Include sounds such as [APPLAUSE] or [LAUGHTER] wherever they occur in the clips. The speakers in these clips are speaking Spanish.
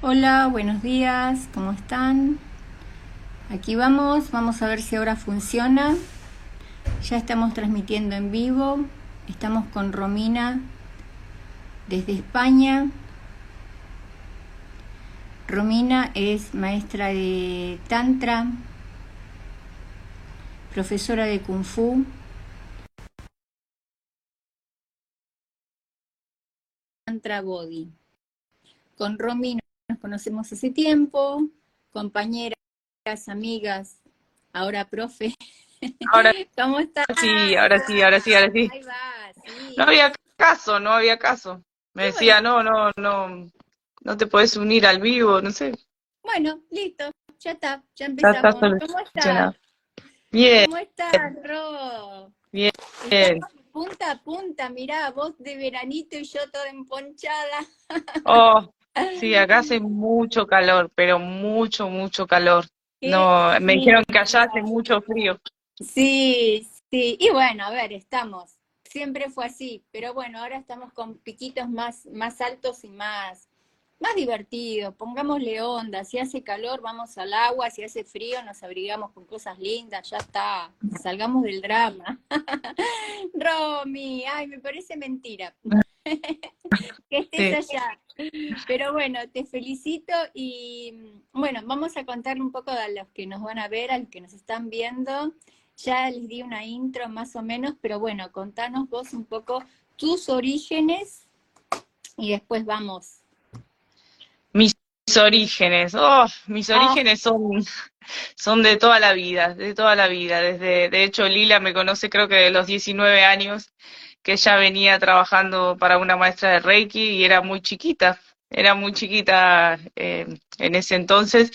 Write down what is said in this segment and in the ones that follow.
Hola, buenos días, ¿cómo están? Aquí vamos, vamos a ver si ahora funciona. Ya estamos transmitiendo en vivo, estamos con Romina desde España. Romina es maestra de Tantra, profesora de Kung Fu. Tantra Body. Con Romina nos conocemos hace tiempo, compañeras, amigas, ahora profe. Ahora, [LAUGHS] ¿Cómo estás? Sí, ahora sí, ahora sí, ahora sí. Ahí va, sí. No había caso, no había caso. Me decía, no, no, no, no te podés unir al vivo, no sé. Bueno, listo, ya está, ya Ya empezamos. está ¿Cómo estás? Bien, ¿Cómo estás, Ro? bien. Punta a punta, mirá, vos de veranito y yo toda emponchada. Oh, sí, acá hace mucho calor, pero mucho, mucho calor. No, me dijeron que allá hace mucho frío. Sí, sí, y bueno, a ver, estamos. Siempre fue así, pero bueno, ahora estamos con piquitos más, más altos y más, más divertidos. Pongámosle onda, si hace calor, vamos al agua, si hace frío, nos abrigamos con cosas lindas, ya está, salgamos del drama. [LAUGHS] Romy, ay, me parece mentira [LAUGHS] que estés Sí. allá. [LAUGHS] Pero bueno, te felicito y bueno, vamos a contarle un poco a los que nos van a ver, a los que nos están viendo. Ya les di una intro más o menos, pero bueno, contanos vos un poco tus orígenes y después vamos. Mis orígenes, oh, mis Ah. orígenes son, son de toda la vida, de toda la vida. Desde, de hecho, Lila me conoce creo que de los 19 años, que ella venía trabajando para una maestra de Reiki y era muy chiquita, era muy chiquita eh, en ese entonces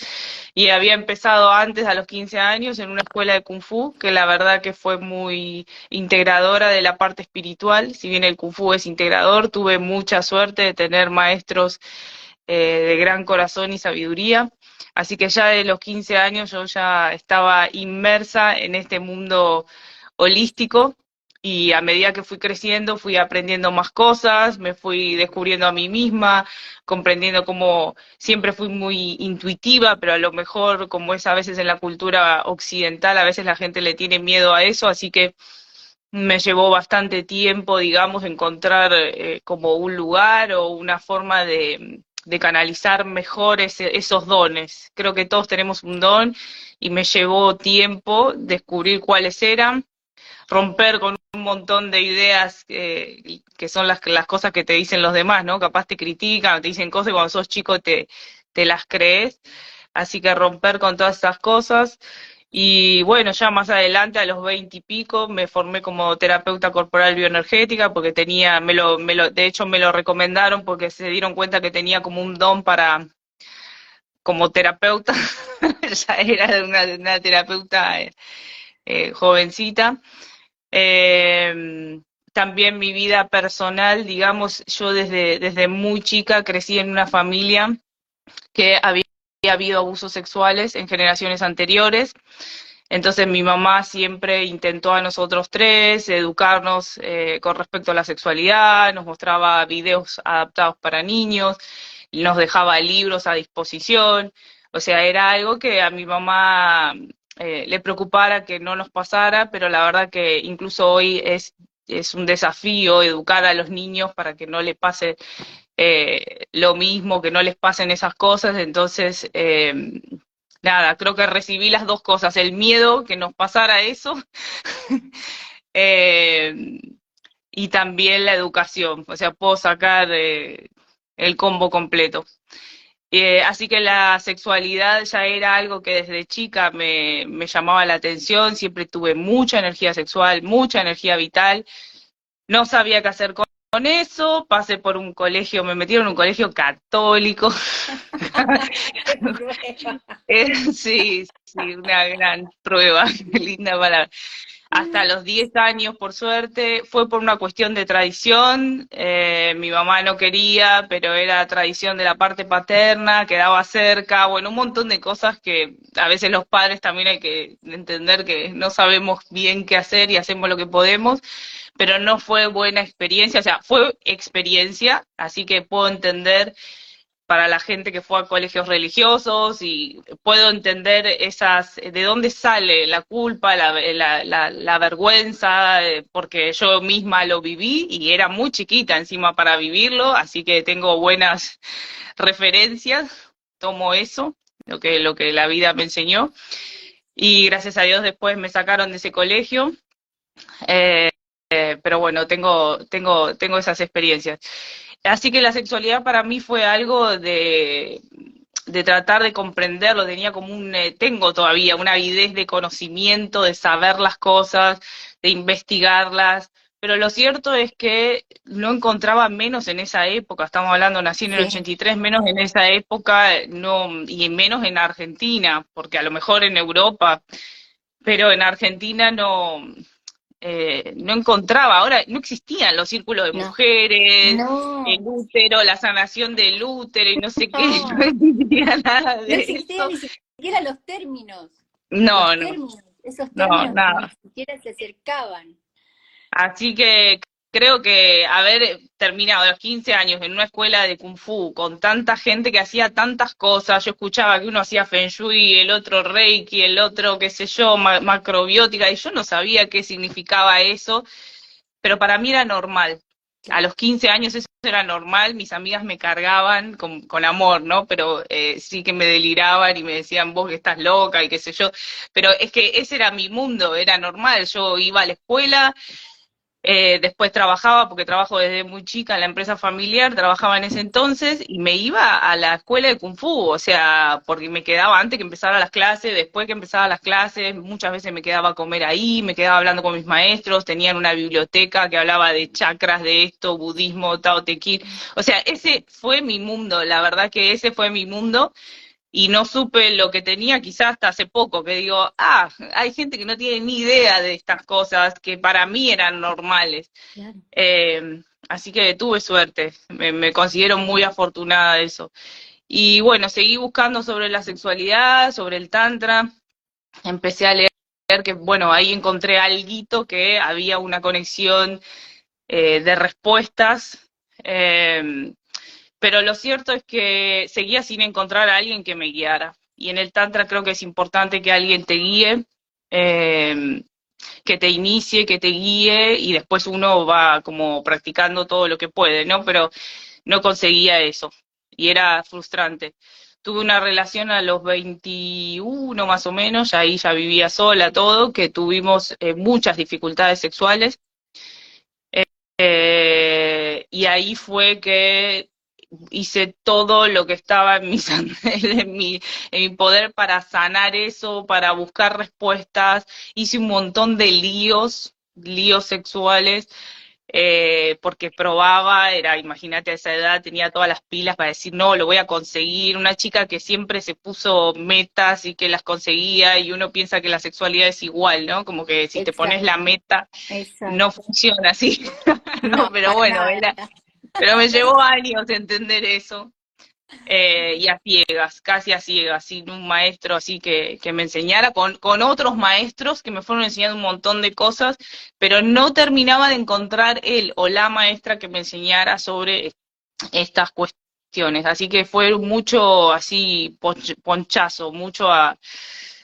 y había empezado antes, a los 15 años, en una escuela de Kung Fu, que la verdad que fue muy integradora de la parte espiritual. Si bien el Kung Fu es integrador, tuve mucha suerte de tener maestros eh, de gran corazón y sabiduría. Así que ya de los 15 años yo ya estaba inmersa en este mundo holístico y a medida que fui creciendo fui aprendiendo más cosas, me fui descubriendo a mí misma, comprendiendo cómo siempre fui muy intuitiva, pero a lo mejor como es a veces en la cultura occidental, a veces la gente le tiene miedo a eso, así que me llevó bastante tiempo, digamos, encontrar eh, como un lugar o una forma de, canalizar mejor ese- esos dones. Creo que todos tenemos un don y me llevó tiempo descubrir cuáles eran, romper con un montón de ideas que son las, las cosas que te dicen los demás, ¿no? Capaz te critican, te dicen cosas y cuando sos chico te, te las crees. Así que romper con todas esas cosas. Y bueno, ya más adelante, a los veinte y pico, me formé como terapeuta corporal bioenergética porque tenía, me lo, me lo, de hecho me lo recomendaron porque se dieron cuenta que tenía como un don para, como terapeuta, [LAUGHS] ya era una, una terapeuta eh, eh, jovencita. Eh, también mi vida personal, digamos, yo desde, desde muy chica crecí en una familia que había habido abusos sexuales en generaciones anteriores. Entonces mi mamá siempre intentó a nosotros tres educarnos eh, con respecto a la sexualidad, nos mostraba videos adaptados para niños, nos dejaba libros a disposición. O sea, era algo que a mi mamá eh, le preocupara que no nos pasara, pero la verdad que incluso hoy es, es un desafío educar a los niños para que no le pase eh, lo mismo, que no les pasen esas cosas. Entonces, eh, nada, creo que recibí las dos cosas, el miedo que nos pasara eso [LAUGHS] eh, y también la educación, o sea, puedo sacar eh, el combo completo. Eh, así que la sexualidad ya era algo que desde chica me, me llamaba la atención, siempre tuve mucha energía sexual, mucha energía vital, no sabía qué hacer con con eso, pasé por un colegio, me metieron en un colegio católico. [LAUGHS] [LAUGHS] Eh, Sí, sí, una gran prueba, [LAUGHS] qué linda palabra. Hasta los 10 años, por suerte, fue por una cuestión de tradición. eh, mi mamá no quería, pero era tradición de la parte paterna, quedaba cerca, bueno, un montón de cosas que a veces los padres también hay que entender que no sabemos bien qué hacer y hacemos lo que podemos, pero no fue buena experiencia, o sea, fue experiencia, así que puedo entender para la gente que fue a colegios religiosos y puedo entender esas, de dónde sale la culpa, la, vergüenza, eh, porque yo misma lo viví y era muy chiquita encima para vivirlo, así que tengo buenas [LAUGHS] referencias, tomo eso, lo que, lo que la vida me enseñó. Y gracias a Dios después me sacaron de ese colegio. Eh, eh, pero bueno, tengo, tengo, tengo esas experiencias. Así que la sexualidad para mí fue algo de, de tratar de comprenderlo, tenía como un, eh, tengo todavía una avidez de conocimiento, de saber las cosas, de investigarlas, pero lo cierto es que no encontraba menos en esa época, estamos hablando, nací en el 83, menos en esa época, no, y menos en Argentina, porque a lo mejor en Europa, pero en Argentina no, eh, no encontraba, ahora no existían los círculos de mujeres, el útero, la sanación del útero y no sé qué, [LAUGHS] [LAUGHS] no existía nada de no existían ni siquiera los términos. No, no. esos términos ni siquiera se acercaban. Así que creo que haber terminado los 15 años en una escuela de Kung Fu con tanta gente que hacía tantas cosas, yo escuchaba que uno hacía Feng Shui, el otro Reiki, el otro, qué sé yo, macrobiótica, y yo no sabía qué significaba eso, pero para mí era normal. A los 15 años eso era normal, mis amigas me cargaban con, con amor, ¿no? Pero eh, sí que me deliraban y me decían, vos que estás loca y qué sé yo. Pero es que ese era mi mundo, era normal. Yo iba a la escuela, eh, después trabajaba, porque trabajo desde muy chica en la empresa familiar, trabajaba en ese entonces y me iba a la escuela de Kung Fu, o sea, porque me quedaba antes que empezara las clases, después que empezaba las clases, muchas veces me quedaba a comer ahí, me quedaba hablando con mis maestros, tenían una biblioteca que hablaba de chakras, de esto, budismo, Tao Te Ching. O sea, ese fue mi mundo, la verdad que ese fue mi mundo y no supe lo que tenía quizás hasta hace poco, que digo, ah, hay gente que no tiene ni idea de estas cosas que para mí eran normales. Eh, así que tuve suerte, me, considero muy afortunada de eso. Y bueno, seguí buscando sobre la sexualidad, sobre el tantra, empecé a leer que, bueno, ahí encontré algo que había una conexión eh, de respuestas. Eh, pero lo cierto es que seguía sin encontrar a alguien que me guiara. Y en el Tantra creo que es importante que alguien te guíe, em, que te inicie, que te guíe y después uno va como practicando todo lo que puede, ¿no? Pero no conseguía eso y era frustrante. Tuve una relación a los 21 más o menos, ahí ya vivía sola, todo, que tuvimos eh, muchas dificultades sexuales. Eh, y ahí fue que hice todo lo que estaba en mi, [LAUGHS] en mi, en mi poder para sanar eso, para buscar respuestas. Hice un montón de líos, líos sexuales, eh, porque probaba, era, imagínate a esa edad, tenía todas las pilas para decir, no, lo voy a conseguir. Una chica que siempre se puso metas y que las conseguía, y uno piensa que la sexualidad es igual, ¿no? Como que si te pones la meta, no funciona así. [LAUGHS] no, pero bueno, era pero me llevó años entender eso. Eh, y a ciegas, casi a ciegas, sin un maestro así que, que me enseñara, con, con, otros maestros que me fueron enseñando un montón de cosas, pero no terminaba de encontrar él o la maestra que me enseñara sobre estas cuestiones. Así que fue mucho así ponchazo, mucho a,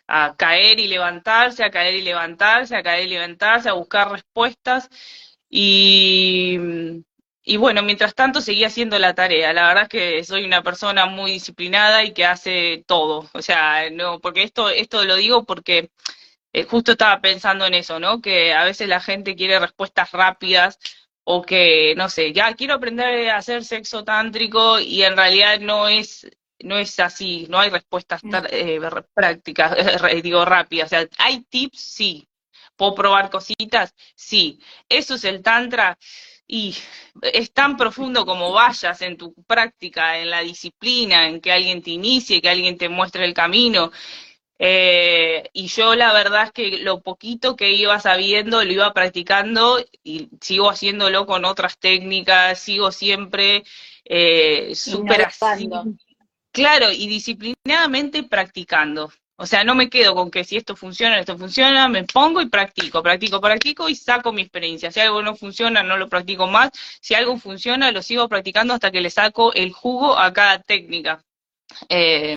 a caer y levantarse, a caer y levantarse, a caer y levantarse, a buscar respuestas. Y y bueno, mientras tanto seguía haciendo la tarea. La verdad es que soy una persona muy disciplinada y que hace todo. O sea, no, porque esto, esto lo digo porque eh, justo estaba pensando en eso, ¿no? Que a veces la gente quiere respuestas rápidas o que, no sé, ya quiero aprender a hacer sexo tántrico y en realidad no es, no es así, no hay respuestas eh, prácticas, [LAUGHS] digo rápidas. O sea, hay tips, sí. ¿Puedo probar cositas? Sí. ¿Eso es el tantra? Y es tan profundo como vayas en tu práctica, en la disciplina, en que alguien te inicie, que alguien te muestre el camino. Eh, y yo la verdad es que lo poquito que iba sabiendo lo iba practicando y sigo haciéndolo con otras técnicas, sigo siempre eh, súper así. Claro, y disciplinadamente practicando. O sea, no me quedo con que si esto funciona, esto funciona, me pongo y practico, practico, practico y saco mi experiencia. Si algo no funciona, no lo practico más. Si algo funciona, lo sigo practicando hasta que le saco el jugo a cada técnica. Eh,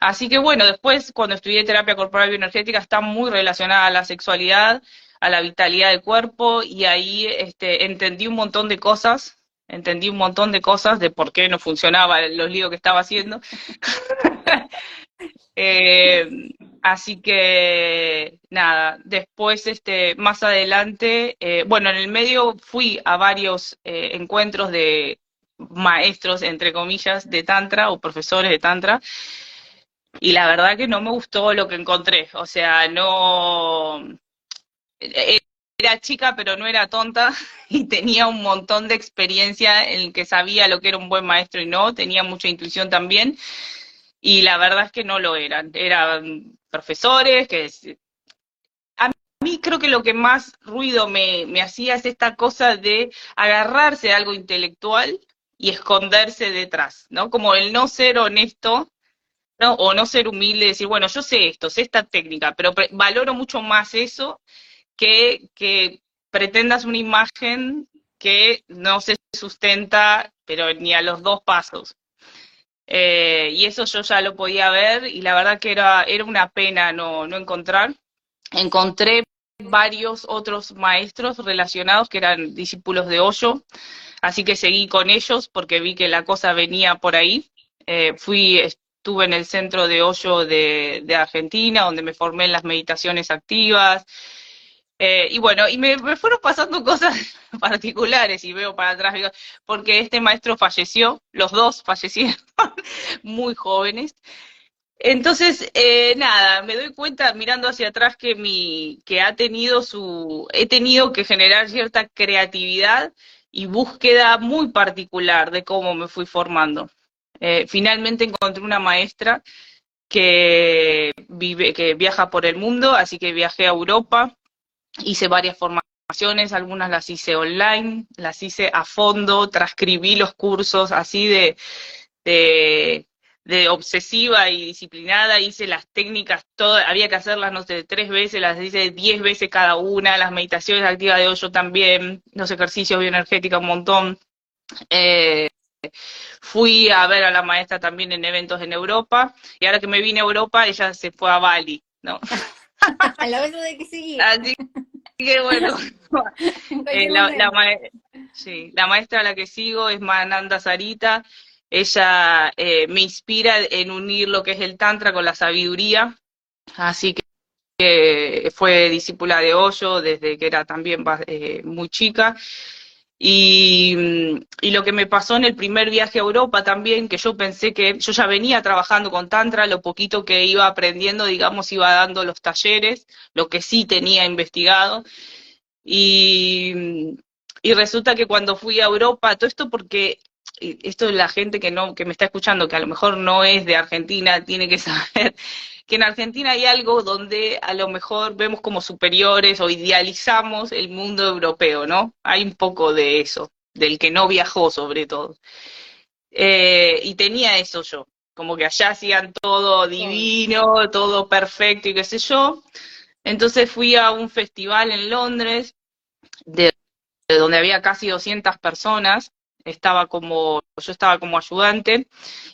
así que bueno, después cuando estudié terapia corporal bioenergética está muy relacionada a la sexualidad, a la vitalidad del cuerpo y ahí este, entendí un montón de cosas, entendí un montón de cosas de por qué no funcionaba los líos que estaba haciendo. [LAUGHS] Eh, así que nada, después, este, más adelante, eh, bueno, en el medio fui a varios eh, encuentros de maestros, entre comillas, de Tantra o profesores de Tantra, y la verdad que no me gustó lo que encontré, o sea, no... Era chica, pero no era tonta [LAUGHS] y tenía un montón de experiencia en que sabía lo que era un buen maestro y no, tenía mucha intuición también y la verdad es que no lo eran. Eran profesores que... A mí creo que lo que más ruido me, me hacía es esta cosa de agarrarse a algo intelectual y esconderse detrás, ¿no? Como el no ser honesto, ¿no? O no ser humilde, decir, bueno, yo sé esto, sé esta técnica, pero valoro mucho más eso que, que pretendas una imagen que no se sustenta, pero ni a los dos pasos. Eh, y eso yo ya lo podía ver y la verdad que era, era una pena no, no encontrar. Encontré varios otros maestros relacionados que eran discípulos de Hoyo, así que seguí con ellos porque vi que la cosa venía por ahí. Eh, fui, estuve en el centro de Hoyo de, de Argentina, donde me formé en las meditaciones activas, eh, y bueno, y me, fueron pasando [LAUGHS] cosas particulares y veo para atrás, porque este maestro falleció, los dos fallecieron [LAUGHS] muy jóvenes. Entonces, eh, nada, me doy cuenta mirando hacia atrás que mi, que ha tenido su, he tenido que generar cierta creatividad y búsqueda muy particular de cómo me fui formando. Eh, finalmente encontré una maestra que vive, que viaja por el mundo, así que viajé a Europa, hice varias formaciones, algunas las hice online, las hice a fondo, transcribí los cursos así de, de, obsesiva y disciplinada, hice las técnicas, todas, había que hacerlas, no sé, tres veces, las hice diez veces cada una, las meditaciones activas de hoyo también, los ejercicios bioenergéticos un montón. Eh, fui a ver a la maestra también en eventos en Europa, y ahora que me vine a Europa, ella se fue a Bali, ¿no? [LAUGHS] [LAUGHS] a la vez de que seguir. Así que bueno, [LAUGHS] eh, la, maestra a la que sigo es Mananda Sarita. Ella eh, me inspira en unir lo que es el Tantra con la sabiduría. Así que fue discípula de Hoyo desde que era también eh, muy chica y, y, lo que me pasó en el primer viaje a Europa también, que yo pensé que yo ya venía trabajando con Tantra, lo poquito que iba aprendiendo, digamos, iba dando los talleres, lo que sí tenía investigado. Y, y resulta que cuando fui a Europa, todo esto porque esto es la gente que no que me está escuchando, que a lo mejor no es de Argentina, tiene que [LAUGHS] saber que en Argentina hay algo donde a lo mejor vemos como superiores o idealizamos el mundo europeo, ¿no? Hay un poco de eso, del que no viajó sobre todo. Eh, y tenía eso yo, como que allá hacían todo divino, todo perfecto y qué sé yo. Entonces fui a un festival en Londres, de donde había casi 200 personas, estaba como, yo estaba como ayudante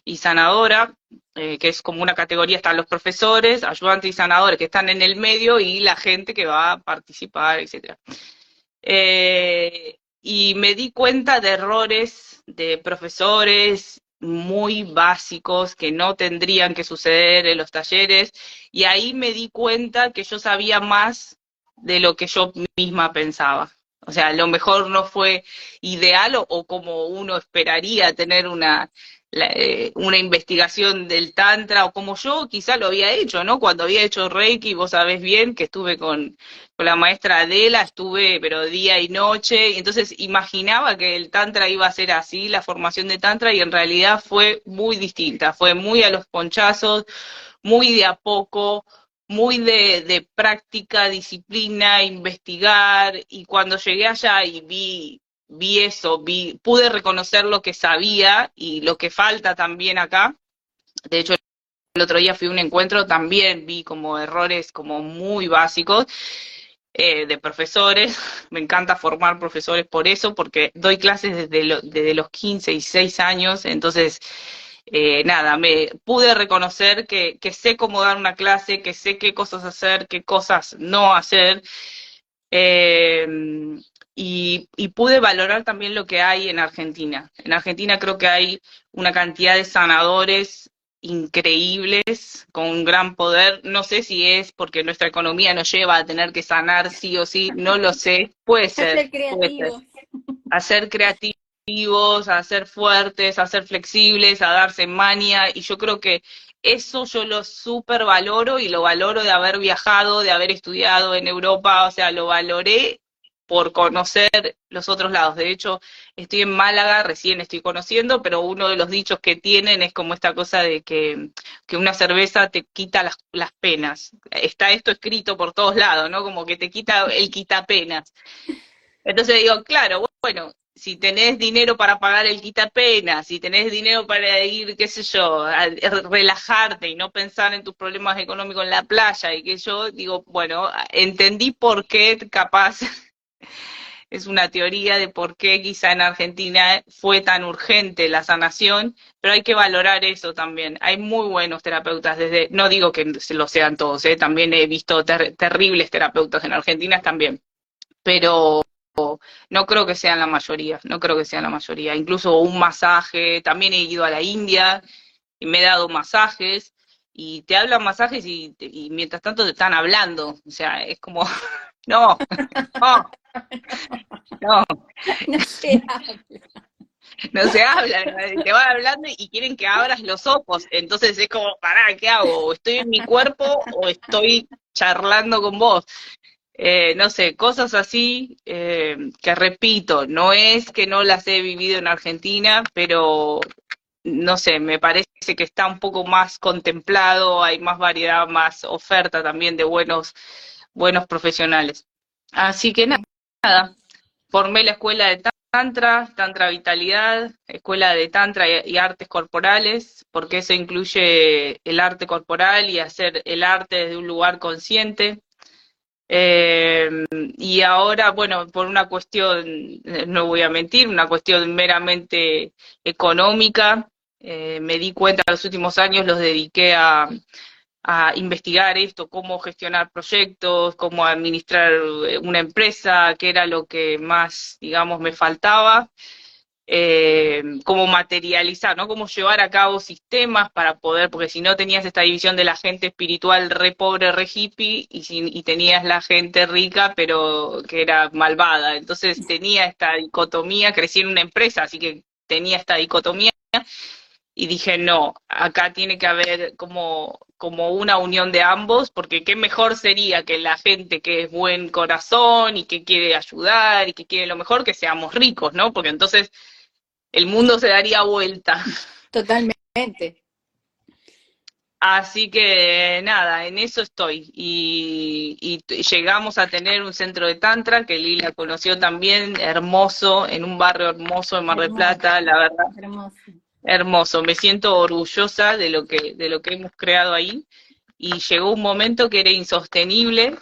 y sanadora, eh, que es como una categoría, están los profesores, ayudantes y sanadores que están en el medio y la gente que va a participar, etc. Eh, y me di cuenta de errores de profesores muy básicos que no tendrían que suceder en los talleres y ahí me di cuenta que yo sabía más de lo que yo misma pensaba. O sea, a lo mejor no fue ideal o, como uno esperaría tener una, eh, una investigación del Tantra, o como yo quizá lo había hecho, ¿no? Cuando había hecho Reiki, vos sabés bien que estuve con, con la maestra Adela, estuve pero día y noche, y entonces imaginaba que el Tantra iba a ser así, la formación de Tantra, y en realidad fue muy distinta, fue muy a los ponchazos, muy de a poco, muy de, práctica, disciplina, investigar, y cuando llegué allá y vi, vi eso, vi, pude reconocer lo que sabía y lo que falta también acá. De hecho, el otro día fui a un encuentro, también vi como errores como muy básicos eh, de profesores. [LAUGHS] Me encanta formar profesores por eso, porque doy clases desde, desde los 15 y 6 años, entonces... Eh, nada, me pude reconocer que, que, sé cómo dar una clase, que sé qué cosas hacer, qué cosas no hacer. Eh, y, y, pude valorar también lo que hay en Argentina. En Argentina creo que hay una cantidad de sanadores increíbles, con un gran poder. No sé si es porque nuestra economía nos lleva a tener que sanar sí o sí, no lo sé. Puede [LAUGHS] ser. Puede ser. A ser creativos, a ser fuertes, a ser flexibles, a darse mania. Y yo creo que eso yo lo súper valoro y lo valoro de haber viajado, de haber estudiado en Europa, o sea, lo valoré por conocer los otros lados. De hecho, estoy en Málaga, recién estoy conociendo, pero uno de los dichos que tienen es como esta cosa de que, una cerveza te quita las, las, penas. Está esto escrito por todos lados, ¿no? Como que te quita el quitapenas. Entonces digo, claro, bueno, si tenés dinero para pagar el quitapenas, si tenés dinero para ir, qué sé yo, a relajarte y no pensar en tus problemas económicos en la playa y que yo digo, bueno, entendí por qué capaz [LAUGHS] es una teoría de por qué quizá en Argentina fue tan urgente la sanación, pero hay que valorar eso también. Hay muy buenos terapeutas, desde, no digo que lo sean todos, ¿eh? también he visto terribles terapeutas en Argentina también, pero no creo que sean la mayoría, no creo que sean la mayoría. Incluso un masaje, también he ido a la India y me he dado masajes y te hablan masajes y, y mientras tanto te están hablando, o sea, es como [LAUGHS] No, no, no. [LAUGHS] No [LAUGHS] se habla. No se habla, te van hablando y quieren que abras los ojos. Entonces es como, pará, ¿qué hago? ¿O estoy en mi cuerpo o estoy charlando con vos? Eh, no sé, cosas así eh, que repito, no es que no las he vivido en Argentina, pero no sé, me parece que está un poco más contemplado, hay más variedad, más oferta también de buenos buenos profesionales. Así que nada, formé la escuela de Tantra, Tantra Vitalidad, escuela de Tantra y, artes corporales, porque eso incluye el arte corporal y hacer el arte desde un lugar consciente. Eh, y ahora, bueno, por una cuestión, no voy a mentir, una cuestión meramente económica, eh, me di cuenta en los últimos años, los dediqué a, a investigar esto, cómo gestionar proyectos, cómo administrar eh, una empresa, que era lo que más, digamos, me faltaba, eh, cómo materializar, ¿no? Cómo llevar a cabo sistemas para poder, porque si no tenías esta división de la gente espiritual re pobre, re hippie, y, y tenías la gente rica, pero que era malvada. Entonces tenía esta dicotomía, crecí en una empresa, así que tenía esta dicotomía y dije, no, acá tiene que haber como, como una unión de ambos, porque qué mejor sería que la gente que es buen corazón y que quiere ayudar y que quiere lo mejor, que seamos ricos, ¿no? Porque entonces el mundo se daría vuelta. Totalmente. Así que nada, en eso estoy. Y, y, llegamos a tener un centro de Tantra que Lila conoció también, hermoso, en un barrio hermoso de Mar del Plata, la verdad. Hermoso hermoso, me siento orgullosa de lo que, de lo que hemos creado ahí. Y llegó un momento que era insostenible,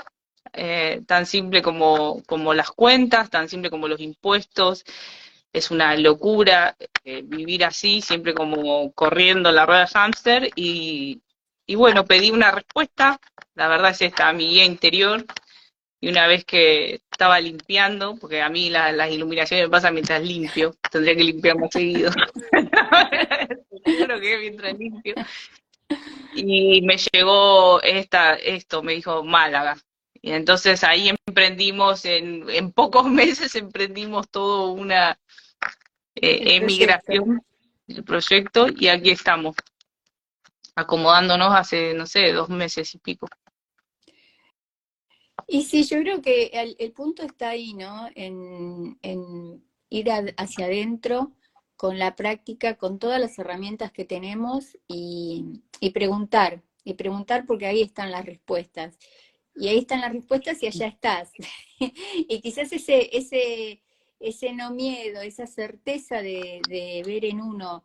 eh, tan simple como, como las cuentas, tan simple como los impuestos, es una locura eh, vivir así, siempre como corriendo la rueda hámster. Y, y bueno, pedí una respuesta, la verdad es esta, mi guía interior, y una vez que estaba limpiando, porque a mí las iluminaciones me pasan mientras limpio, tendría que limpiar más seguido. [LAUGHS] Creo que mientras limpio. Y me llegó esta, esto, me dijo Málaga. Y entonces ahí emprendimos, en, en pocos [LAUGHS] meses emprendimos todo una eh, emigración del proyecto y aquí estamos, acomodándonos hace, no sé, dos meses y pico. Y sí, yo creo que el, punto está ahí, ¿no? En, ir hacia adentro con la práctica, con todas las herramientas que tenemos y, preguntar, y preguntar porque ahí están las respuestas. Y ahí están las respuestas y allá estás. [LAUGHS] y quizás ese, ese, ese no miedo, esa certeza de, ver en uno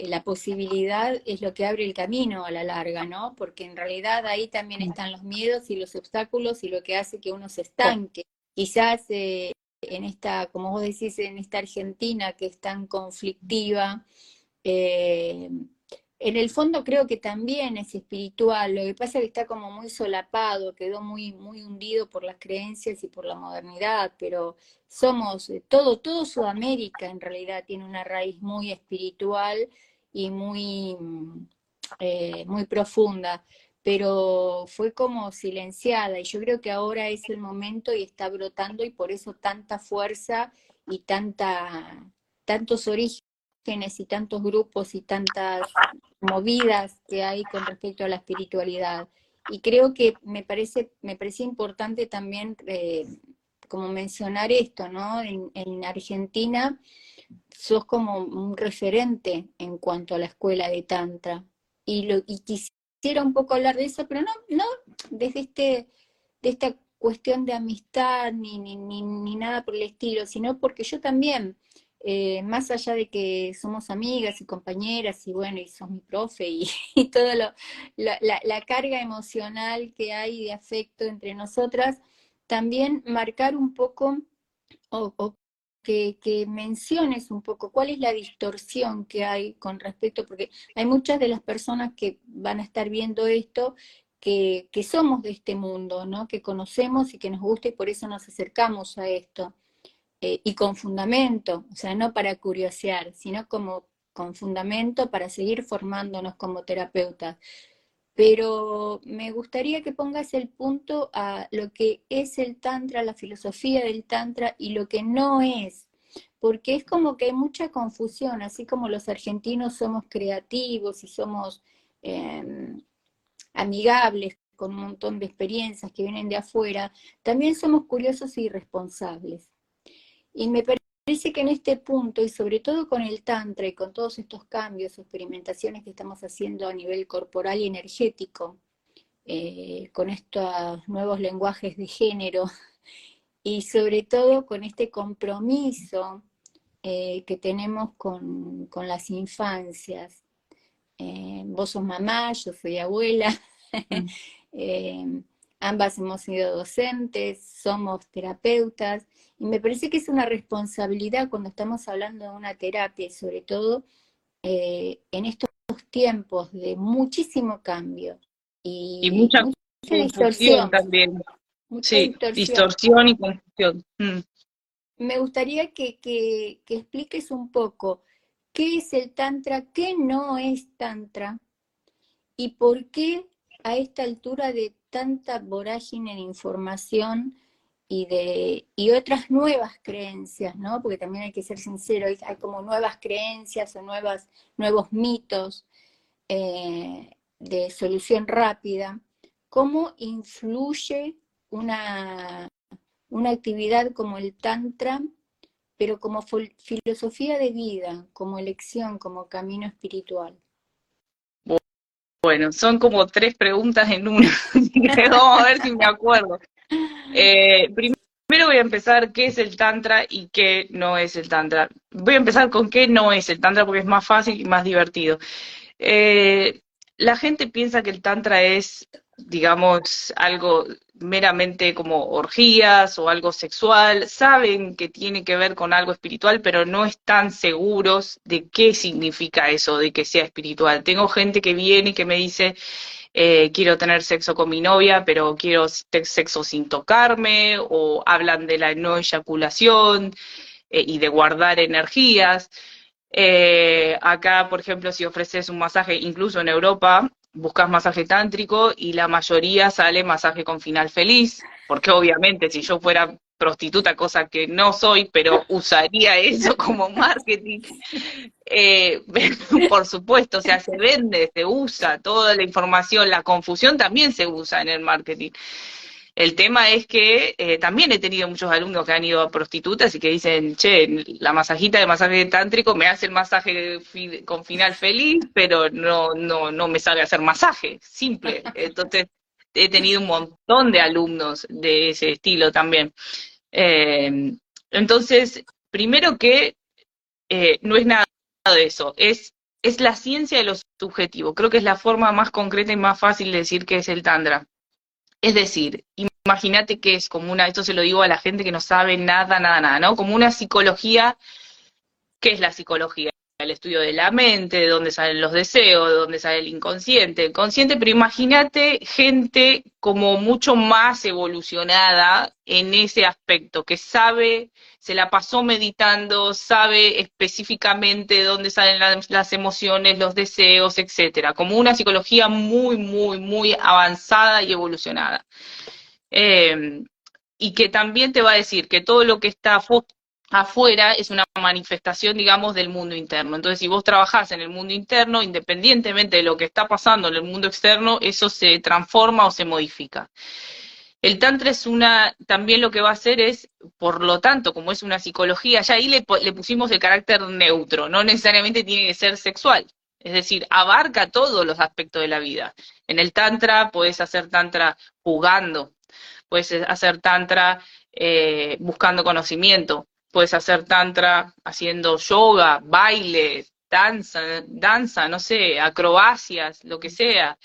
la posibilidad es lo que abre el camino a la larga, ¿no? Porque en realidad ahí también están los miedos y los obstáculos y lo que hace que uno se estanque. Quizás eh, en esta, como vos decís, en esta Argentina que es tan conflictiva, eh, en el fondo creo que también es espiritual, lo que pasa es que está como muy solapado, quedó muy, muy hundido por las creencias y por la modernidad, pero somos, eh, todo, todo Sudamérica en realidad tiene una raíz muy espiritual y muy, mm, eh, muy profunda, pero fue como silenciada y yo creo que ahora es el momento y está brotando y por eso tanta fuerza y tanta, tantos orígenes y tantos grupos y tantas movidas que hay con respecto a la espiritualidad. Y creo que me parece, me parece importante también eh, como mencionar esto, ¿no? En, Argentina sos como un referente en cuanto a la escuela de Tantra. Y, lo, y quisiera un poco hablar de eso, pero no, no desde este, de esta cuestión de amistad ni, ni, ni, ni nada por el estilo, sino porque yo también eh, más allá de que somos amigas y compañeras y bueno, y sos mi profe y, [LAUGHS] toda la, carga emocional que hay de afecto entre nosotras, también marcar un poco o, que, menciones un poco cuál es la distorsión que hay con respecto, porque hay muchas de las personas que van a estar viendo esto que, que somos de este mundo, ¿no? que conocemos y que nos gusta y por eso nos acercamos a esto. Eh, y con fundamento, o sea, no para curiosear, sino como con fundamento para seguir formándonos como terapeutas. Pero me gustaría que pongas el punto a lo que es el Tantra, la filosofía del Tantra y lo que no es, porque es como que hay mucha confusión, así como los argentinos somos creativos y somos em, amigables con un montón de experiencias que vienen de afuera, también somos curiosos y irresponsables. Y me parece que en este punto, y sobre todo con el Tantra y con todos estos cambios, experimentaciones que estamos haciendo a nivel corporal y energético, eh, con estos nuevos lenguajes de género, y sobre todo con este compromiso eh, que tenemos con, las infancias. Eh, vos sos mamá, yo soy abuela, mm. [LAUGHS] ambas hemos sido docentes, somos terapeutas, y me parece que es una responsabilidad cuando estamos hablando de una terapia, sobre todo eh, en estos tiempos de muchísimo cambio. Y, mucha, confusión también. sí, distorsión. y confusión. Mm. Me gustaría que, que, que expliques un poco qué es el Tantra, qué no es Tantra, y por qué a esta altura de tanta vorágine de información y, de, y otras nuevas creencias, ¿no? Porque también hay que ser sincero, hay como nuevas creencias o nuevas, nuevos mitos eh, de solución rápida. ¿Cómo influye una, una actividad como el Tantra, pero como filosofía de vida, como elección, como camino espiritual? Bueno, son como tres preguntas en una. [LAUGHS] [LAUGHS] Vamos a ver si me acuerdo. Eh, primero voy a empezar qué es el Tantra y qué no es el Tantra. Voy a empezar con qué no es el Tantra porque es más fácil y más divertido. Eh, la gente piensa que el Tantra es, digamos, algo meramente como orgías o algo sexual, saben que tiene que ver con algo espiritual, pero no están seguros de qué significa eso, de que sea espiritual. Tengo gente que viene y que me dice, eh, quiero tener sexo con mi novia, pero quiero sexo sin tocarme, o hablan de la no eyaculación eh, y de guardar energías. Eh, acá, por ejemplo, si ofreces un masaje, incluso en Europa, buscas masaje tántrico y la mayoría sale masaje con final feliz, porque obviamente si yo fuera prostituta, cosa que no soy, pero usaría [LAUGHS] eso como marketing. Eh, [LAUGHS] por supuesto, o sea, se vende, se usa, toda la información, la confusión también se usa en el marketing. El tema es que eh, también he tenido muchos alumnos que han ido a prostitutas y que dicen, che, la masajita de masaje tántrico me hace el masaje con final feliz, pero no, no, no me sabe hacer masaje, simple. [LAUGHS] Entonces, he tenido un montón de alumnos de ese estilo también. Eh, entonces, primero que eh, no es nada de eso, es es la ciencia de lo subjetivo. Creo que es la forma más concreta y más fácil de decir que es el Tantra. Es decir, imagínate que es como una, esto se lo digo a la gente que no sabe nada, nada, nada, ¿no? Como una psicología, ¿qué es la psicología? El estudio de la mente, de dónde salen los deseos, de dónde sale el inconsciente, el consciente, pero imagínate gente como mucho más evolucionada en ese aspecto, que sabe, se la pasó meditando, sabe específicamente dónde salen las, emociones, los deseos, etcétera, como una psicología muy, muy, muy avanzada y evolucionada. Eh, y que también te va a decir que todo lo que está afuera es una manifestación, digamos, del mundo interno. Entonces, si vos trabajás en el mundo interno, independientemente de lo que está pasando en el mundo externo, eso se transforma o se modifica. El tantra es una, también lo que va a hacer es, por lo tanto, como es una psicología, ya ahí le, le pusimos el carácter neutro, no necesariamente tiene que ser sexual. Es decir, abarca todos los aspectos de la vida. En el tantra puedes hacer tantra jugando, puedes hacer tantra eh, buscando conocimiento, puedes hacer tantra haciendo yoga, baile, danza, danza, no sé, acrobacias, lo que sea.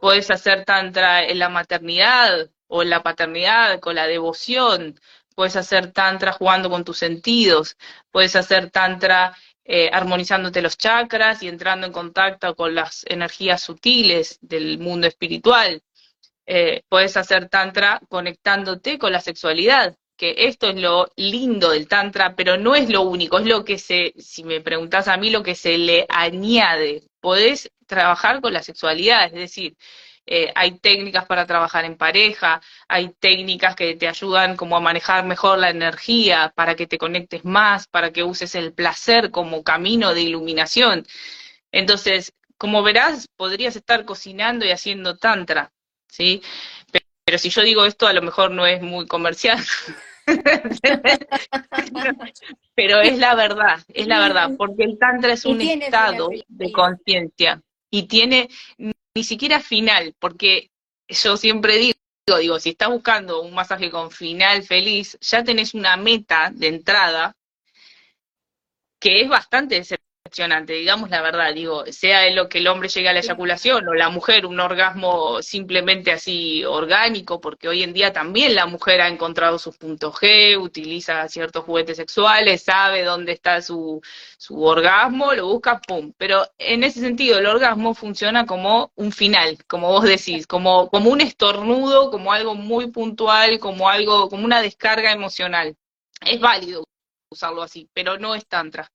Puedes hacer tantra en la maternidad o en la paternidad, con la devoción. Puedes hacer tantra jugando con tus sentidos. Puedes hacer tantra eh, armonizándote los chakras y entrando en contacto con las energías sutiles del mundo espiritual. Eh, puedes hacer tantra conectándote con la sexualidad que esto es lo lindo del Tantra, pero no es lo único, es lo que se, si me preguntas a mí, lo que se le añade. Podés trabajar con la sexualidad, es decir, eh, hay técnicas para trabajar en pareja, hay técnicas que te ayudan como a manejar mejor la energía, para que te conectes más, para que uses el placer como camino de iluminación. Entonces, como verás, podrías estar cocinando y haciendo tantra, ¿sí? Pero si yo digo esto, a lo mejor no es muy comercial. [LAUGHS] [LAUGHS] Pero es la verdad, es la verdad, porque el tantra es un estado de conciencia y tiene ni siquiera final, porque yo siempre digo, digo, si estás buscando un masaje con final feliz, ya tenés una meta de entrada que es bastante digamos la verdad, digo, sea en lo que el hombre llegue a la eyaculación o la mujer un orgasmo simplemente así orgánico, porque hoy en día también la mujer ha encontrado sus puntos G, utiliza ciertos juguetes sexuales, sabe dónde está su, su orgasmo, lo busca, pum. Pero en ese sentido, el orgasmo funciona como un final, como vos decís, como, como un estornudo, como algo muy puntual, como algo, como una descarga emocional. Es válido usarlo así, pero no es tantra.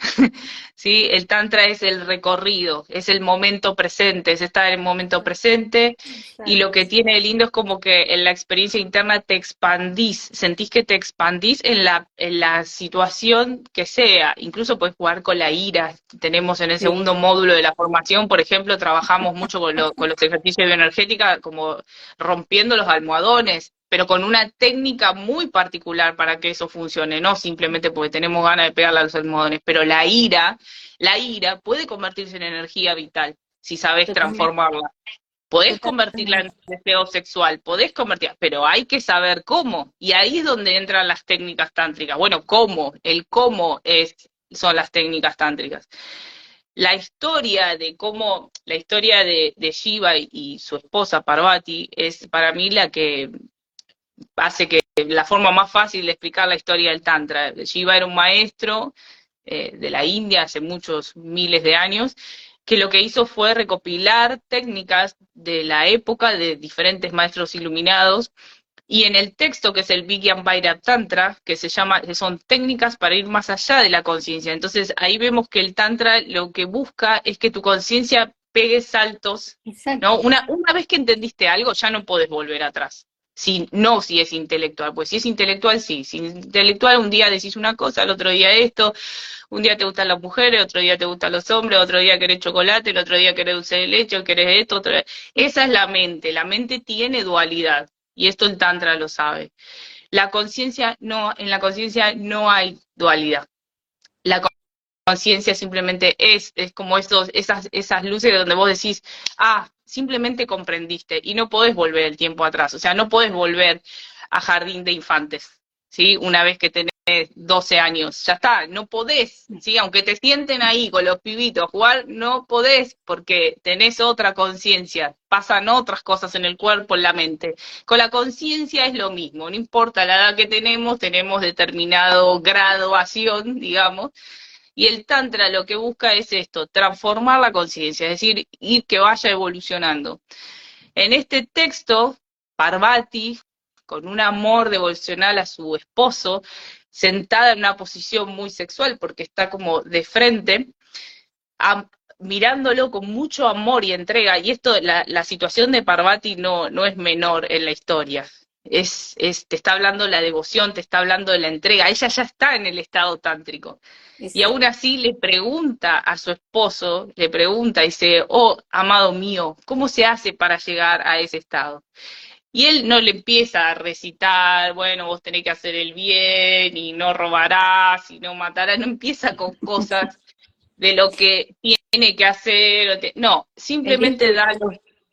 [LAUGHS] ¿Sí? El tantra es el recorrido, es el momento presente, es estar en el momento presente y lo que tiene de lindo es como que en la experiencia interna te expandís, sentís que te expandís en la, en la situación que sea, incluso puedes jugar con la ira. Tenemos en el segundo módulo de la formación, por ejemplo, trabajamos mucho con, con los ejercicios bioenergéticos, como rompiendo los almohadones, pero con una técnica muy particular para que eso funcione, no simplemente porque tenemos ganas de pegarle a los almohadones, pero la ira, la ira puede convertirse en energía vital si sabes transformarla. Podés convertirla en deseo sexual, podés convertirla, pero hay que saber cómo. Y ahí es donde entran las técnicas tántricas. Bueno, cómo, el cómo es, son las técnicas tántricas. La historia de cómo, la historia de, de Shiva y su esposa Parvati es para mí la que hace que la forma más fácil de explicar la historia del Tantra. Shiva era un maestro eh, de la India hace muchos miles de años, que lo que hizo fue recopilar técnicas de la época de diferentes maestros iluminados, y en el texto que es el Vigyan Bhairab Tantra, que se llama, que son técnicas para ir más allá de la conciencia. Entonces ahí vemos que el Tantra lo que busca es que tu conciencia pegue saltos, ¿no? Una, una vez que entendiste algo, ya no puedes volver atrás. Si, no si es intelectual, pues si es intelectual, sí. Si es intelectual, un día decís una cosa, el otro día esto, un día te gustan las mujeres, otro día te gustan los hombres, otro día querés chocolate, el otro día querés dulce de leche, querés esto, otro Esa es la mente, la mente tiene dualidad, y esto el Tantra lo sabe. La conciencia no, en la conciencia no hay dualidad. Conciencia simplemente es, es como estos, esas, esas luces donde vos decís, ah, simplemente comprendiste y no podés volver el tiempo atrás, o sea, no podés volver a jardín de infantes, ¿sí? Una vez que tenés 12 años, ya está, no podés, ¿sí? Aunque te sienten ahí con los pibitos a jugar, no podés porque tenés otra conciencia, pasan otras cosas en el cuerpo, en la mente. Con la conciencia es lo mismo, no importa la edad que tenemos, tenemos determinado graduación, digamos, y el Tantra lo que busca es esto, transformar la conciencia, es decir, ir que vaya evolucionando. En este texto, Parvati, con un amor devocional a su esposo, sentada en una posición muy sexual porque está como de frente, mirándolo con mucho amor y entrega. Y esto, la, la situación de Parvati no, no es menor en la historia. Es, es, te está hablando la devoción, te está hablando de la entrega. Ella ya está en el estado tántrico. Y aún así le pregunta a su esposo, le pregunta, dice, oh, amado mío, ¿cómo se hace para llegar a ese estado? Y él no le empieza a recitar, bueno, vos tenés que hacer el bien y no robarás y no matarás, no empieza con cosas [LAUGHS] de lo que tiene que hacer, no, simplemente da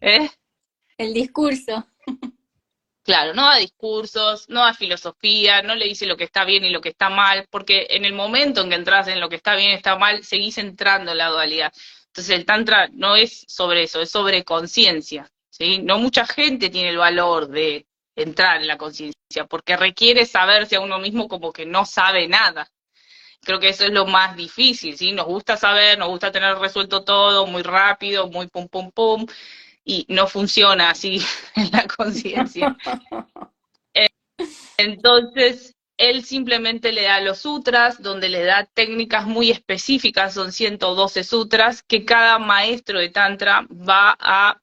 ¿eh? El discurso. Claro, no da discursos, no da filosofía, no le dice lo que está bien y lo que está mal, porque en el momento en que entras en lo que está bien y está mal, seguís entrando en la dualidad. Entonces el Tantra no es sobre eso, es sobre conciencia. No mucha gente tiene el valor de entrar en la conciencia, porque requiere saberse a uno mismo como que no sabe nada. Creo que eso es lo más difícil, ¿sí? Nos gusta saber, nos gusta tener resuelto todo muy rápido, muy pum pum pum, y no funciona así [LAUGHS] en la conciencia. [LAUGHS] Entonces, él simplemente le da los sutras, donde le da técnicas muy específicas, son 112 sutras, que cada maestro de Tantra va a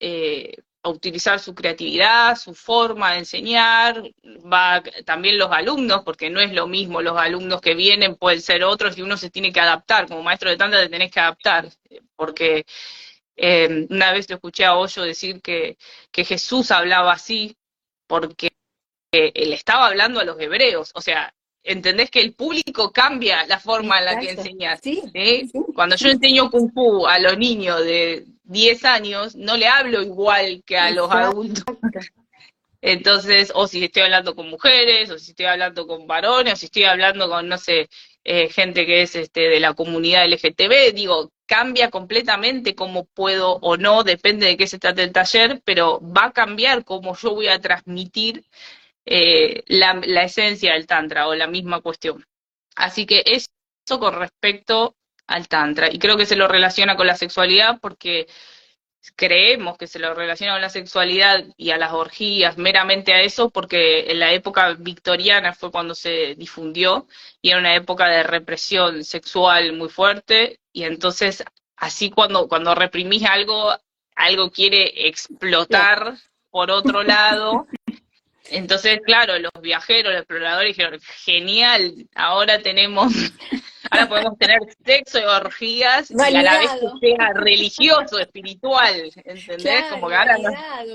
eh, a utilizar su creatividad, su forma de enseñar, va también los alumnos, porque no es lo mismo, los alumnos que vienen pueden ser otros y uno se tiene que adaptar, como maestro de tanta te tenés que adaptar, porque eh, una vez lo escuché a Hoyo decir que, que Jesús hablaba así, porque él estaba hablando a los hebreos, o sea, entendés que el público cambia la forma en la que enseñas. Cuando yo enseño Kung Fu a los niños de 10 años, no le hablo igual que a los adultos. Entonces, o si estoy hablando con mujeres, o si estoy hablando con varones, o si estoy hablando con, no sé, eh, gente que es este, de la comunidad LGTB, digo, cambia completamente cómo puedo o no, depende de qué se trate el taller, pero va a cambiar cómo yo voy a transmitir eh, la, la, esencia del Tantra o la misma cuestión. Así que eso con respecto al Tantra. Y creo que se lo relaciona con la sexualidad porque creemos que se lo relaciona con la sexualidad y a las orgías, meramente a eso, porque en la época victoriana fue cuando se difundió y era una época de represión sexual muy fuerte. Y entonces así cuando, cuando reprimís algo, algo quiere explotar por otro lado. Entonces, claro, los viajeros, los exploradores dijeron, genial, ahora tenemos, ahora podemos tener sexo y orgías y a la vez que sea religioso, espiritual, ¿entendés? Como que ahora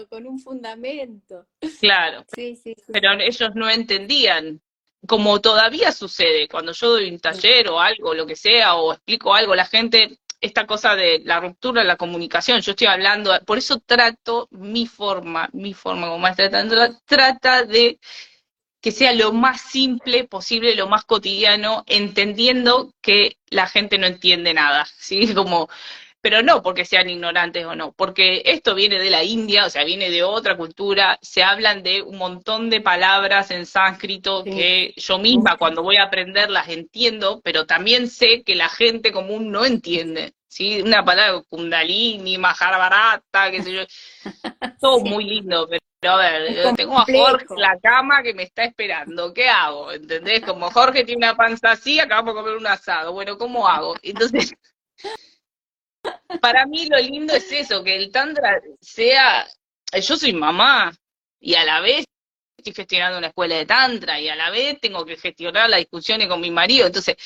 con un fundamento. Claro. Sí, sí, sí. Pero ellos no entendían como todavía sucede, cuando yo doy un taller o algo, lo que sea, o explico algo, la gente esta cosa de la ruptura de la comunicación, yo estoy hablando, por eso trato mi forma, mi forma como maestra trata de que sea lo más simple posible, lo más cotidiano, entendiendo que la gente no entiende nada, [LAUGHS] ¿sí? Como pero no porque sean ignorantes o no, porque esto viene de la India, o sea, viene de otra cultura, se hablan de un montón de palabras en sánscrito que yo misma cuando voy a aprender las entiendo, pero también sé que la gente común no entiende, ¿sí? Una palabra kundalini, maharbarata, qué sé yo, [LAUGHS] todo muy lindo, pero a ver, tengo a Jorge en la cama que me está esperando, ¿qué hago? ¿Entendés? Como Jorge tiene una panza así, acabamos de comer un asado, bueno, ¿cómo hago? Entonces [LAUGHS] para mí lo lindo es eso, que el Tantra sea, yo soy mamá y a la vez estoy gestionando una escuela de Tantra y a la vez tengo que gestionar las discusiones con mi marido. Entonces,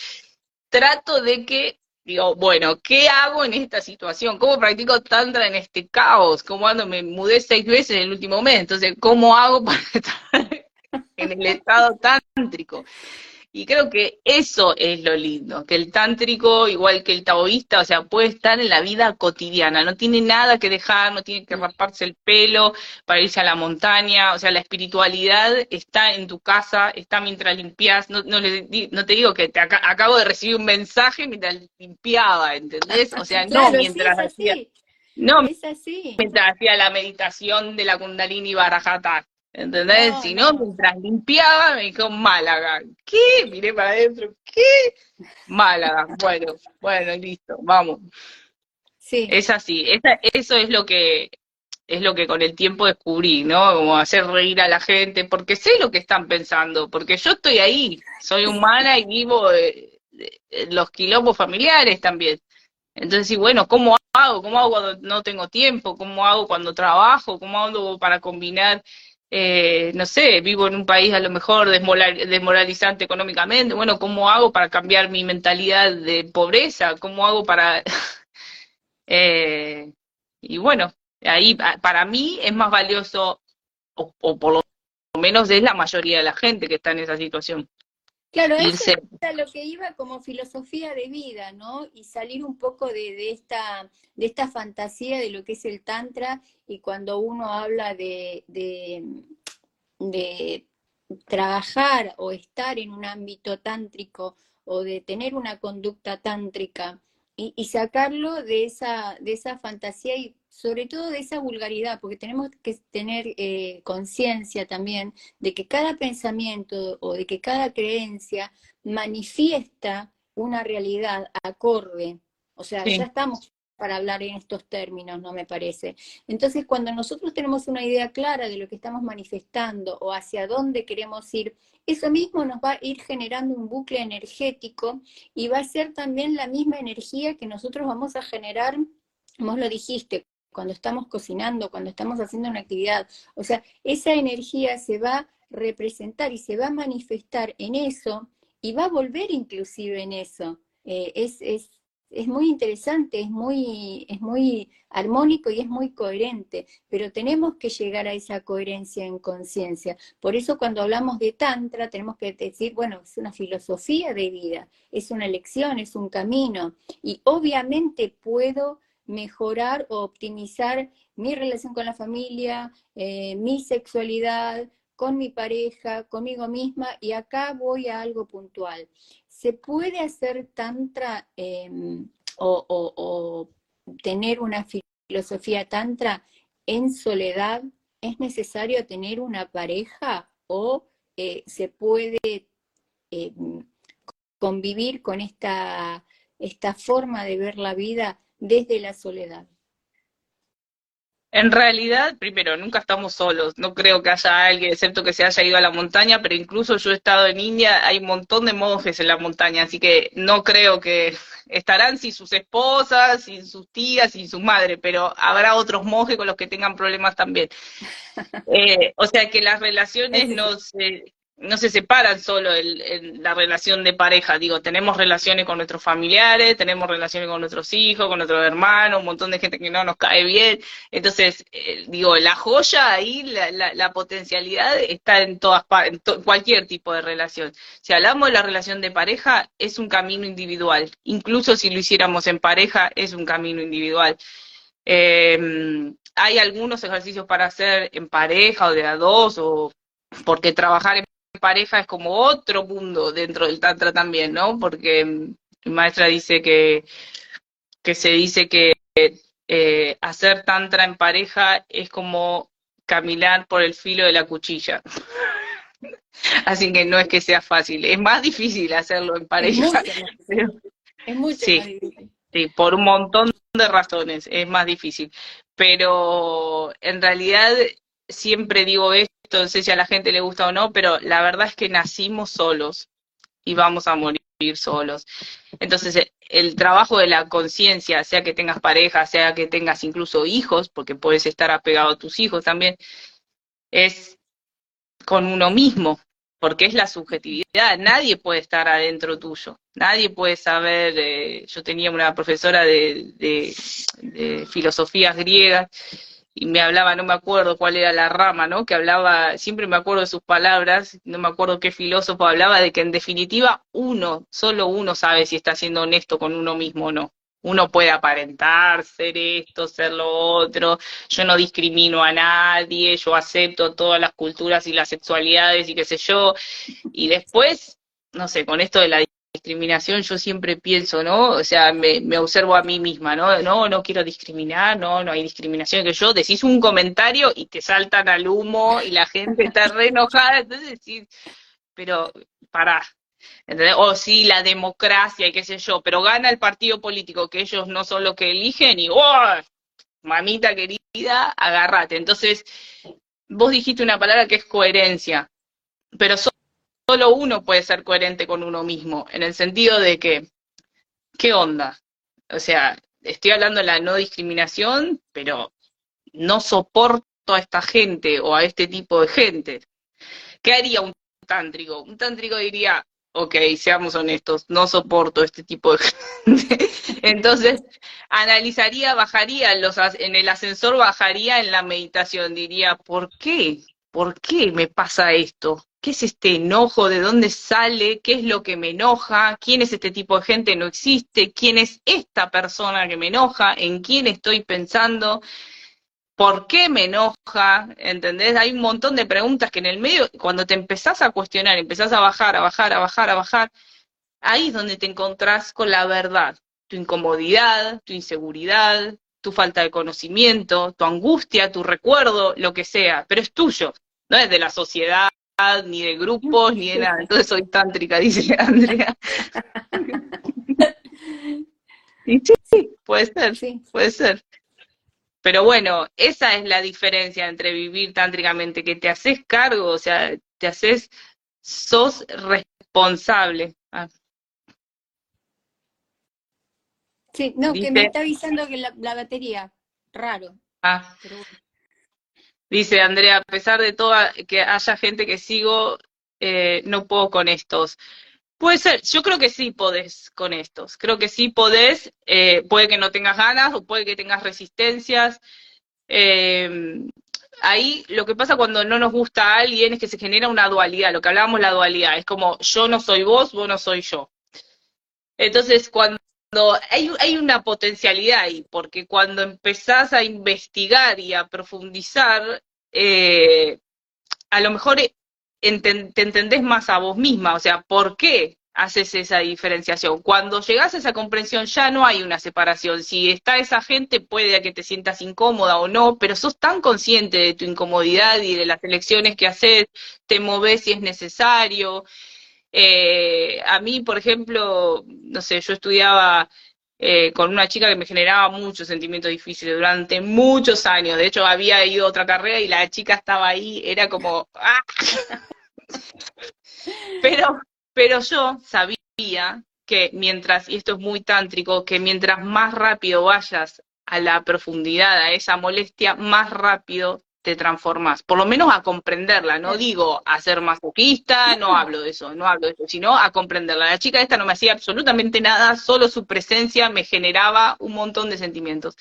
trato de que, digo, bueno, ¿qué hago en esta situación? ¿Cómo practico Tantra en este caos? ¿Cómo ando? Me mudé seis veces en el último mes, entonces, ¿cómo hago [LAUGHS] para estar en el estado tántrico? Y creo que eso es lo lindo, que el tántrico, igual que el taoísta, o sea, puede estar en la vida cotidiana, no tiene nada que dejar, no tiene que raparse el pelo para irse a la montaña, o sea, la espiritualidad está en tu casa, está mientras limpias, no, no, no te digo que te acabo de recibir un mensaje mientras limpiaba, ¿entendés? O sea, [LAUGHS] no mientras hacía... No, mientras hacía la meditación de la Kundalini Barajata, ¿entendés? si no, mientras limpiaba, me dijo Málaga. ¿Qué? Miré para adentro, ¿qué? Málaga. Bueno, bueno, listo, vamos. Sí. Es así, eso es lo que es lo que con el tiempo descubrí, ¿no? Como hacer reír a la gente, porque sé lo que están pensando, porque yo estoy ahí, soy humana y vivo eh, los quilombos familiares también. Entonces, sí, bueno, ¿cómo hago? ¿Cómo hago cuando no tengo tiempo? ¿Cómo hago cuando trabajo? ¿Cómo hago para combinar, eh, no sé, vivo en un país a lo mejor desmoralizante económicamente? Bueno, ¿cómo hago para cambiar mi mentalidad de pobreza? ¿Cómo hago para... [LAUGHS] eh, y bueno, ahí para mí es más valioso, o por lo menos es la mayoría de la gente que está en esa situación. Claro, eso es lo que iba como filosofía de vida, ¿no? Y salir un poco de, esta, de esta fantasía de lo que es el tantra y cuando uno habla de, de, trabajar o estar en un ámbito tántrico o de tener una conducta tántrica y, y sacarlo de esa, de esa fantasía y sobre todo de esa vulgaridad, porque tenemos que tener eh, conciencia también de que cada pensamiento o de que cada creencia manifiesta una realidad acorde. O sea, ya estamos para hablar en estos términos, no me parece. Entonces, cuando nosotros tenemos una idea clara de lo que estamos manifestando o hacia dónde queremos ir, eso mismo nos va a ir generando un bucle energético y va a ser también la misma energía que nosotros vamos a generar, vos lo dijiste, cuando estamos cocinando, cuando estamos haciendo una actividad. O sea, esa energía se va a representar y se va a manifestar en eso y va a volver inclusive en eso. Eh, es, es, es, muy interesante, es muy, es muy armónico y es muy coherente, pero tenemos que llegar a esa coherencia en conciencia. Por eso cuando hablamos de Tantra tenemos que decir, bueno, es una filosofía de vida, es una lección, es un camino, y obviamente puedo mejorar o optimizar mi relación con la familia, eh, mi sexualidad, con mi pareja, conmigo misma, y acá voy a algo puntual. ¿Se puede hacer tantra em, o, tener una filosofía tantra en soledad? ¿Es necesario tener una pareja o eh, se puede em, convivir con esta, esta forma de ver la vida desde la soledad? En realidad, primero, nunca estamos solos. No creo que haya alguien, excepto que se haya ido a la montaña, pero incluso yo he estado en India, hay un montón de monjes en la montaña, así que no creo que estarán sin sus esposas, sin sus tías, sin su madre, pero habrá otros monjes con los que tengan problemas también. [LAUGHS] Eh, o sea que las relaciones no se, no se separan solo en la relación de pareja, digo, tenemos relaciones con nuestros familiares, tenemos relaciones con nuestros hijos, con nuestros hermanos, un montón de gente que no nos cae bien, entonces, eh, digo, la joya ahí, la, la, potencialidad está en todas en cualquier tipo de relación. Si hablamos de la relación de pareja, es un camino individual, incluso si lo hiciéramos en pareja, es un camino individual. Em, hay algunos ejercicios para hacer en pareja o de a dos, o porque trabajar en pareja es como otro mundo dentro del tantra también, ¿no? Porque mi maestra dice que, que se dice que eh, hacer tantra en pareja es como caminar por el filo de la cuchilla. [LAUGHS] Así que no es que sea fácil, es más difícil hacerlo en pareja. Es mucho, sí, Sí, por un montón de razones es más difícil. Pero en realidad siempre digo esto no sé si a la gente le gusta o no, pero la verdad es que nacimos solos y vamos a morir solos. Entonces, eh, el trabajo de la conciencia, sea que tengas pareja, sea que tengas incluso hijos, porque puedes estar apegado a tus hijos también, es con uno mismo, porque es la subjetividad. Nadie puede estar adentro tuyo, nadie puede saber. Eh, yo tenía una profesora de, de, de filosofías griegas y me hablaba, no me acuerdo cuál era la rama, ¿no? Que hablaba, siempre me acuerdo de sus palabras, no me acuerdo qué filósofo hablaba de que en definitiva uno, solo uno sabe si está siendo honesto con uno mismo o no. Uno puede aparentar ser esto, ser lo otro, yo no discrimino a nadie, yo acepto todas las culturas y las sexualidades y qué sé yo, y después, no sé, con esto de la discriminación yo siempre pienso, ¿no? O sea, me, me, observo a mí misma, ¿no? No, no quiero discriminar, no, no hay discriminación, que yo decís un comentario y te saltan al humo y la gente está re enojada, entonces decís, pero pará. O sí, la democracia y qué sé yo, pero gana el partido político que ellos no son los que eligen y ¡oh! Mamita querida, agárrate. Entonces, vos dijiste una palabra que es coherencia, pero solo uno puede ser coherente con uno mismo, en el sentido de que, ¿qué onda? O sea, estoy hablando de la no discriminación, pero no soporto a esta gente o a este tipo de gente. ¿Qué haría un tántrico? Un tántrico diría, ok, seamos honestos, no soporto este tipo de [LAUGHS] gente. Entonces, analizaría, bajaría en el ascensor, bajaría en la meditación, diría, ¿por qué? ¿Por qué me pasa esto? ¿Qué es este enojo? ¿De dónde sale? ¿Qué es lo que me enoja? ¿Quién es este tipo de gente? No existe. ¿Quién es esta persona que me enoja? ¿En quién estoy pensando? ¿Por qué me enoja? ¿Entendés? Hay un montón de preguntas que en el medio, cuando te empezás a cuestionar, empezás a bajar, a bajar, a bajar, a bajar, ahí es donde te encontrás con la verdad. Tu incomodidad, tu inseguridad, tu falta de conocimiento, tu angustia, tu recuerdo, lo que sea, pero es tuyo, no es de la sociedad, ni de grupos, ni de nada. Entonces soy tántrica, dice [LAUGHS] Andrea. y sí, puede ser, sí. puede ser. Pero bueno, esa es la diferencia entre vivir tántricamente, que te haces cargo, o sea, te haces, sos responsable. Ah. Sí, no, que me está avisando que la, batería, raro. Ah. Dice Andrea, a pesar de todo que haya gente que sigo, eh, no puedo con estos. Puede ser, yo creo que sí podés con estos, creo que sí podés, eh, puede que no tengas ganas o puede que tengas resistencias. Eh, ahí lo que pasa cuando no nos gusta a alguien es que se genera una dualidad, lo que hablábamos la dualidad, es como yo no soy vos, vos no soy yo. Entonces, cuando hay, hay una potencialidad ahí, porque cuando empezás a investigar y a profundizar, eh, a lo mejor te entendés más a vos misma, o sea, ¿por qué haces esa diferenciación? Cuando llegas a esa comprensión ya no hay una separación. Si está esa gente, puede que te sientas incómoda o no, pero sos tan consciente de tu incomodidad y de las elecciones que haces, te moves si es necesario. Eh, a mí, por ejemplo, no sé, yo estudiaba eh, con una chica que me generaba muchos sentimientos difíciles durante muchos años. De hecho, había ido a otra carrera y la chica estaba ahí, era como... ¡ah! [LAUGHS] pero, pero yo sabía que mientras, y esto es muy tántrico, que mientras más rápido vayas a la profundidad, a esa molestia, más rápido te transformas, por lo menos a comprenderla, no digo a ser masoquista, no hablo de eso, no hablo de eso, sino a comprenderla. La chica esta no me hacía absolutamente nada, solo su presencia me generaba un montón de sentimientos.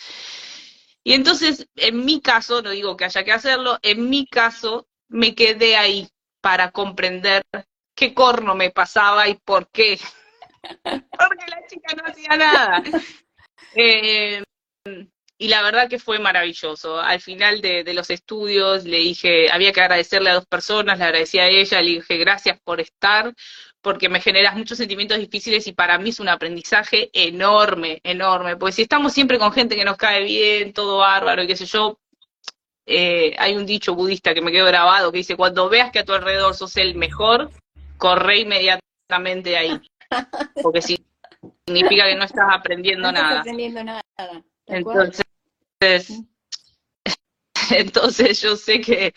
Y entonces, en mi caso, no digo que haya que hacerlo, en mi caso me quedé ahí para comprender qué corno me pasaba y por qué. [LAUGHS] Porque la chica no hacía nada. Eh, y la verdad que fue maravilloso. Al final de, los estudios le dije, había que agradecerle a dos personas, le agradecí a ella, le dije gracias por estar, porque me generas muchos sentimientos difíciles y para mí es un aprendizaje enorme, enorme. Porque si estamos siempre con gente que nos cae bien, todo bárbaro y qué sé yo, eh, hay un dicho budista que me quedó grabado que dice, cuando veas que a tu alrededor sos el mejor, corre inmediatamente de ahí. [LAUGHS] Porque significa que no estás aprendiendo no nada. aprendiendo nada. Entonces, [LAUGHS] entonces yo sé que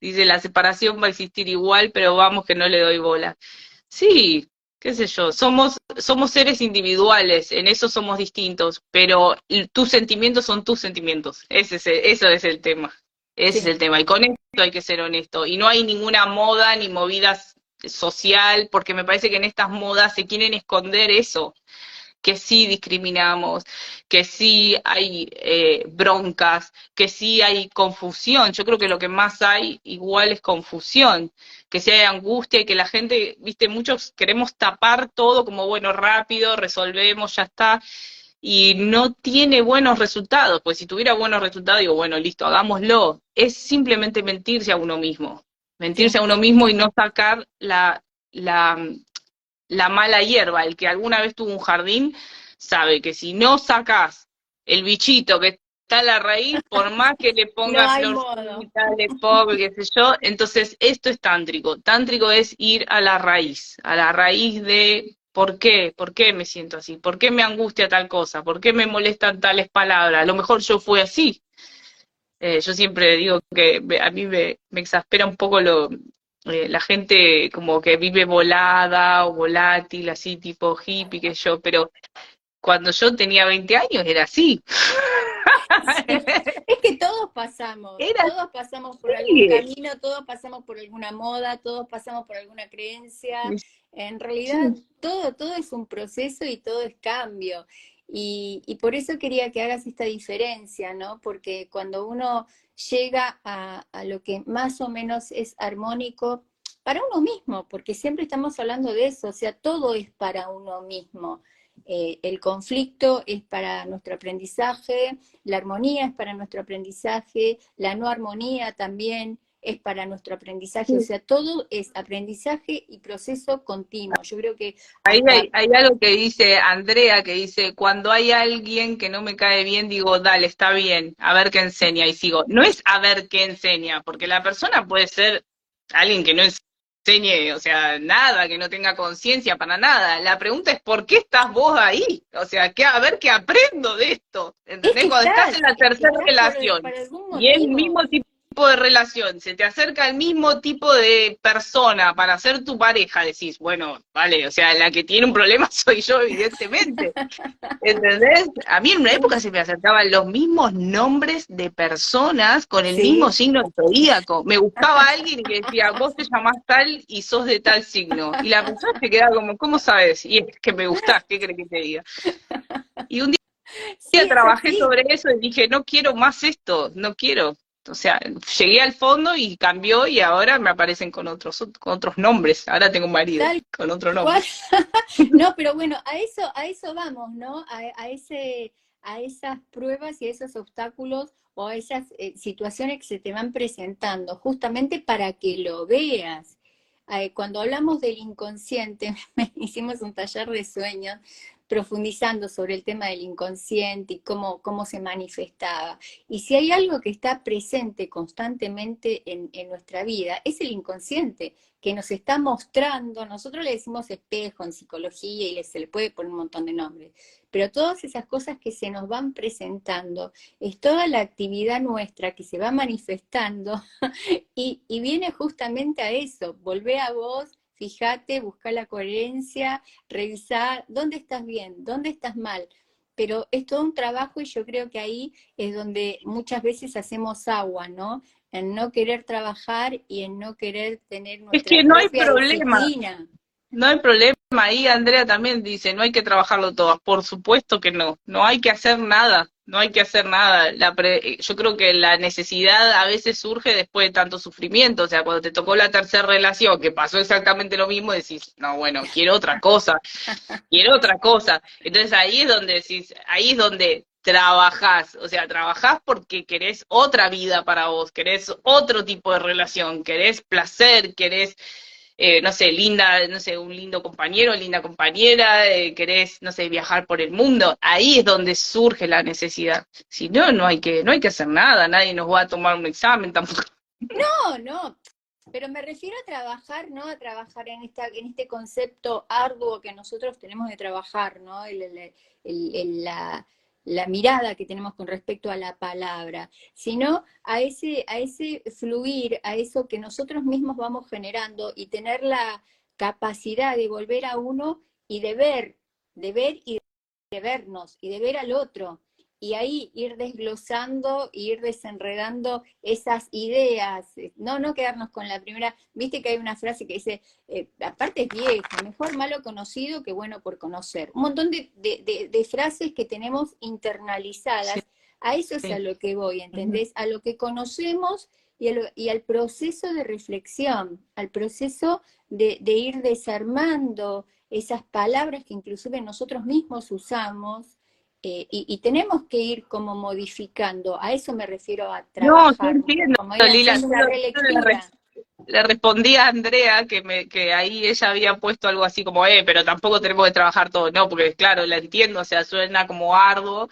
dice la separación va a existir igual, pero vamos que no le doy bola. Sí, qué sé yo, somos, somos seres individuales, en eso somos distintos, pero tus sentimientos son tus sentimientos. Ese es eso es el tema. Ese es el tema. Y con esto hay que ser honesto. Y no hay ninguna moda ni movida social, porque me parece que en estas modas se quieren esconder eso que sí discriminamos, que sí hay eh, broncas, que sí hay confusión. Yo creo que lo que más hay igual es confusión, que sí hay angustia y que la gente, viste, muchos queremos tapar todo como, bueno, rápido, resolvemos, ya está y no tiene buenos resultados, pues si tuviera buenos resultados, digo, bueno, listo, hagámoslo. Es simplemente mentirse a uno mismo, mentirse a uno mismo y no sacar la, la, la mala hierba. El que alguna vez tuvo un jardín sabe que si no sacas el bichito que está en la raíz, por [LAUGHS] más que le pongas florcita, le qué sé yo, entonces esto es tántrico. Tántrico es ir a la raíz, a la raíz de ¿Por qué? ¿Por qué me siento así? ¿Por qué me angustia tal cosa? ¿Por qué me molestan tales palabras? A lo mejor yo fui así. Eh, yo siempre digo que a mí me, exaspera un poco lo, eh, la gente como que vive volada o volátil, así tipo hippie, que yo, pero cuando yo tenía 20 años era así. es que todos pasamos, todos pasamos por algún camino, todos pasamos por alguna moda, todos pasamos por alguna creencia. En realidad, todo, todo es un proceso y todo es cambio. Y, y, por eso quería que hagas esta diferencia, ¿no? Porque cuando uno llega a, lo que más o menos es armónico para uno mismo, porque siempre estamos hablando de eso, o sea, todo es para uno mismo. Eh, el conflicto es para nuestro aprendizaje, la armonía es para nuestro aprendizaje, la no armonía también, es para nuestro aprendizaje, o sea, todo es aprendizaje y proceso continuo. Yo creo que... Ahí hay, algo que dice Andrea, que dice, cuando hay alguien que no me cae bien, digo, dale, está bien, a ver qué enseña, y sigo. No es a ver qué enseña, porque la persona puede ser alguien que no enseñe, o sea, nada, que no tenga conciencia para nada. La pregunta es, ¿por qué estás vos ahí? O sea, que a ver qué aprendo de esto. ¿Entendés? Cuando estás en la tercera relación y es el mismo tipo tipo de relación, se te acerca el mismo tipo de persona para ser tu pareja, decís, bueno, vale, o sea, la que tiene un problema [LAUGHS] soy yo, evidentemente. ¿Entendés? A mí en una época se me acercaban los mismos nombres de personas con el mismo signo zodíaco. Me buscaba alguien que decía, vos te llamás tal y sos de tal signo. Y la persona se quedaba como, ¿cómo sabes? Y es que me gustás, ¿qué crees que te diga? Y un día trabajé sobre eso y dije, no quiero más esto, no quiero o sea, llegué al fondo y cambió y ahora me aparecen con otros con otros nombres. Ahora tengo un marido con otro nombre. [LAUGHS] no, pero bueno, a eso a eso vamos, ¿no? A, ese a esas pruebas y a esos obstáculos o a esas eh, situaciones que se te van presentando, justamente para que lo veas. cuando hablamos del inconsciente, [LAUGHS] hicimos un taller de sueños profundizando sobre el tema del inconsciente y cómo, cómo se manifestaba. Y si hay algo que está presente constantemente en, nuestra vida, es el inconsciente, que nos está mostrando, nosotros le decimos espejo en psicología y se le puede poner un montón de nombres, pero todas esas cosas que se nos van presentando, es toda la actividad nuestra que se va manifestando [LAUGHS] y, y viene justamente a eso, volvé a vos fíjate, busca la coherencia, revisar dónde estás bien, dónde estás mal. Pero es todo un trabajo y yo creo que ahí es donde muchas veces hacemos agua, ¿no? En no querer trabajar y en no querer tener nuestra Es que no hay problema. No hay problema. Ahí Andrea también dice, no hay que trabajarlo todo. Por supuesto que no. No hay que hacer nada no hay que hacer nada. La yo creo que la necesidad a veces surge después de tanto sufrimiento. O sea, cuando te tocó la tercera relación, que pasó exactamente lo mismo, decís, no, bueno, quiero otra cosa, quiero otra cosa. Entonces ahí es donde decís, ahí es donde trabajás, o sea, trabajás porque querés otra vida para vos, querés otro tipo de relación, querés placer, querés eh, no sé, linda, no sé, un lindo compañero, linda compañera, eh, querés, no sé, viajar por el mundo, ahí es donde surge la necesidad. Si no, no hay que, no hay que hacer nada, nadie nos va a tomar un examen tampoco. No, no, pero me refiero a trabajar, ¿no? A trabajar en esta, en este concepto arduo que nosotros tenemos de trabajar, ¿no? la, la mirada que tenemos con respecto a la palabra, sino a ese, a ese fluir, a eso que nosotros mismos vamos generando y tener la capacidad de volver a uno y de ver, de ver y de vernos y de ver al otro y ahí ir desglosando, ir desenredando esas ideas, no, no quedarnos con la primera, viste que hay una frase que dice, eh, aparte es vieja, mejor malo conocido que bueno por conocer, un montón de, frases que tenemos internalizadas, a eso es a lo que voy, ¿entendés? A lo que conocemos y, al proceso de reflexión, al proceso de, de ir desarmando esas palabras que inclusive nosotros mismos usamos, eh, y, tenemos que ir como modificando, a eso me refiero a trabajar. No, entiendo, Lila, le, respondí a Andrea que, me, que ahí ella había puesto algo así como, eh, pero tampoco tenemos que trabajar todo, no, porque claro, la entiendo, o sea, suena como arduo,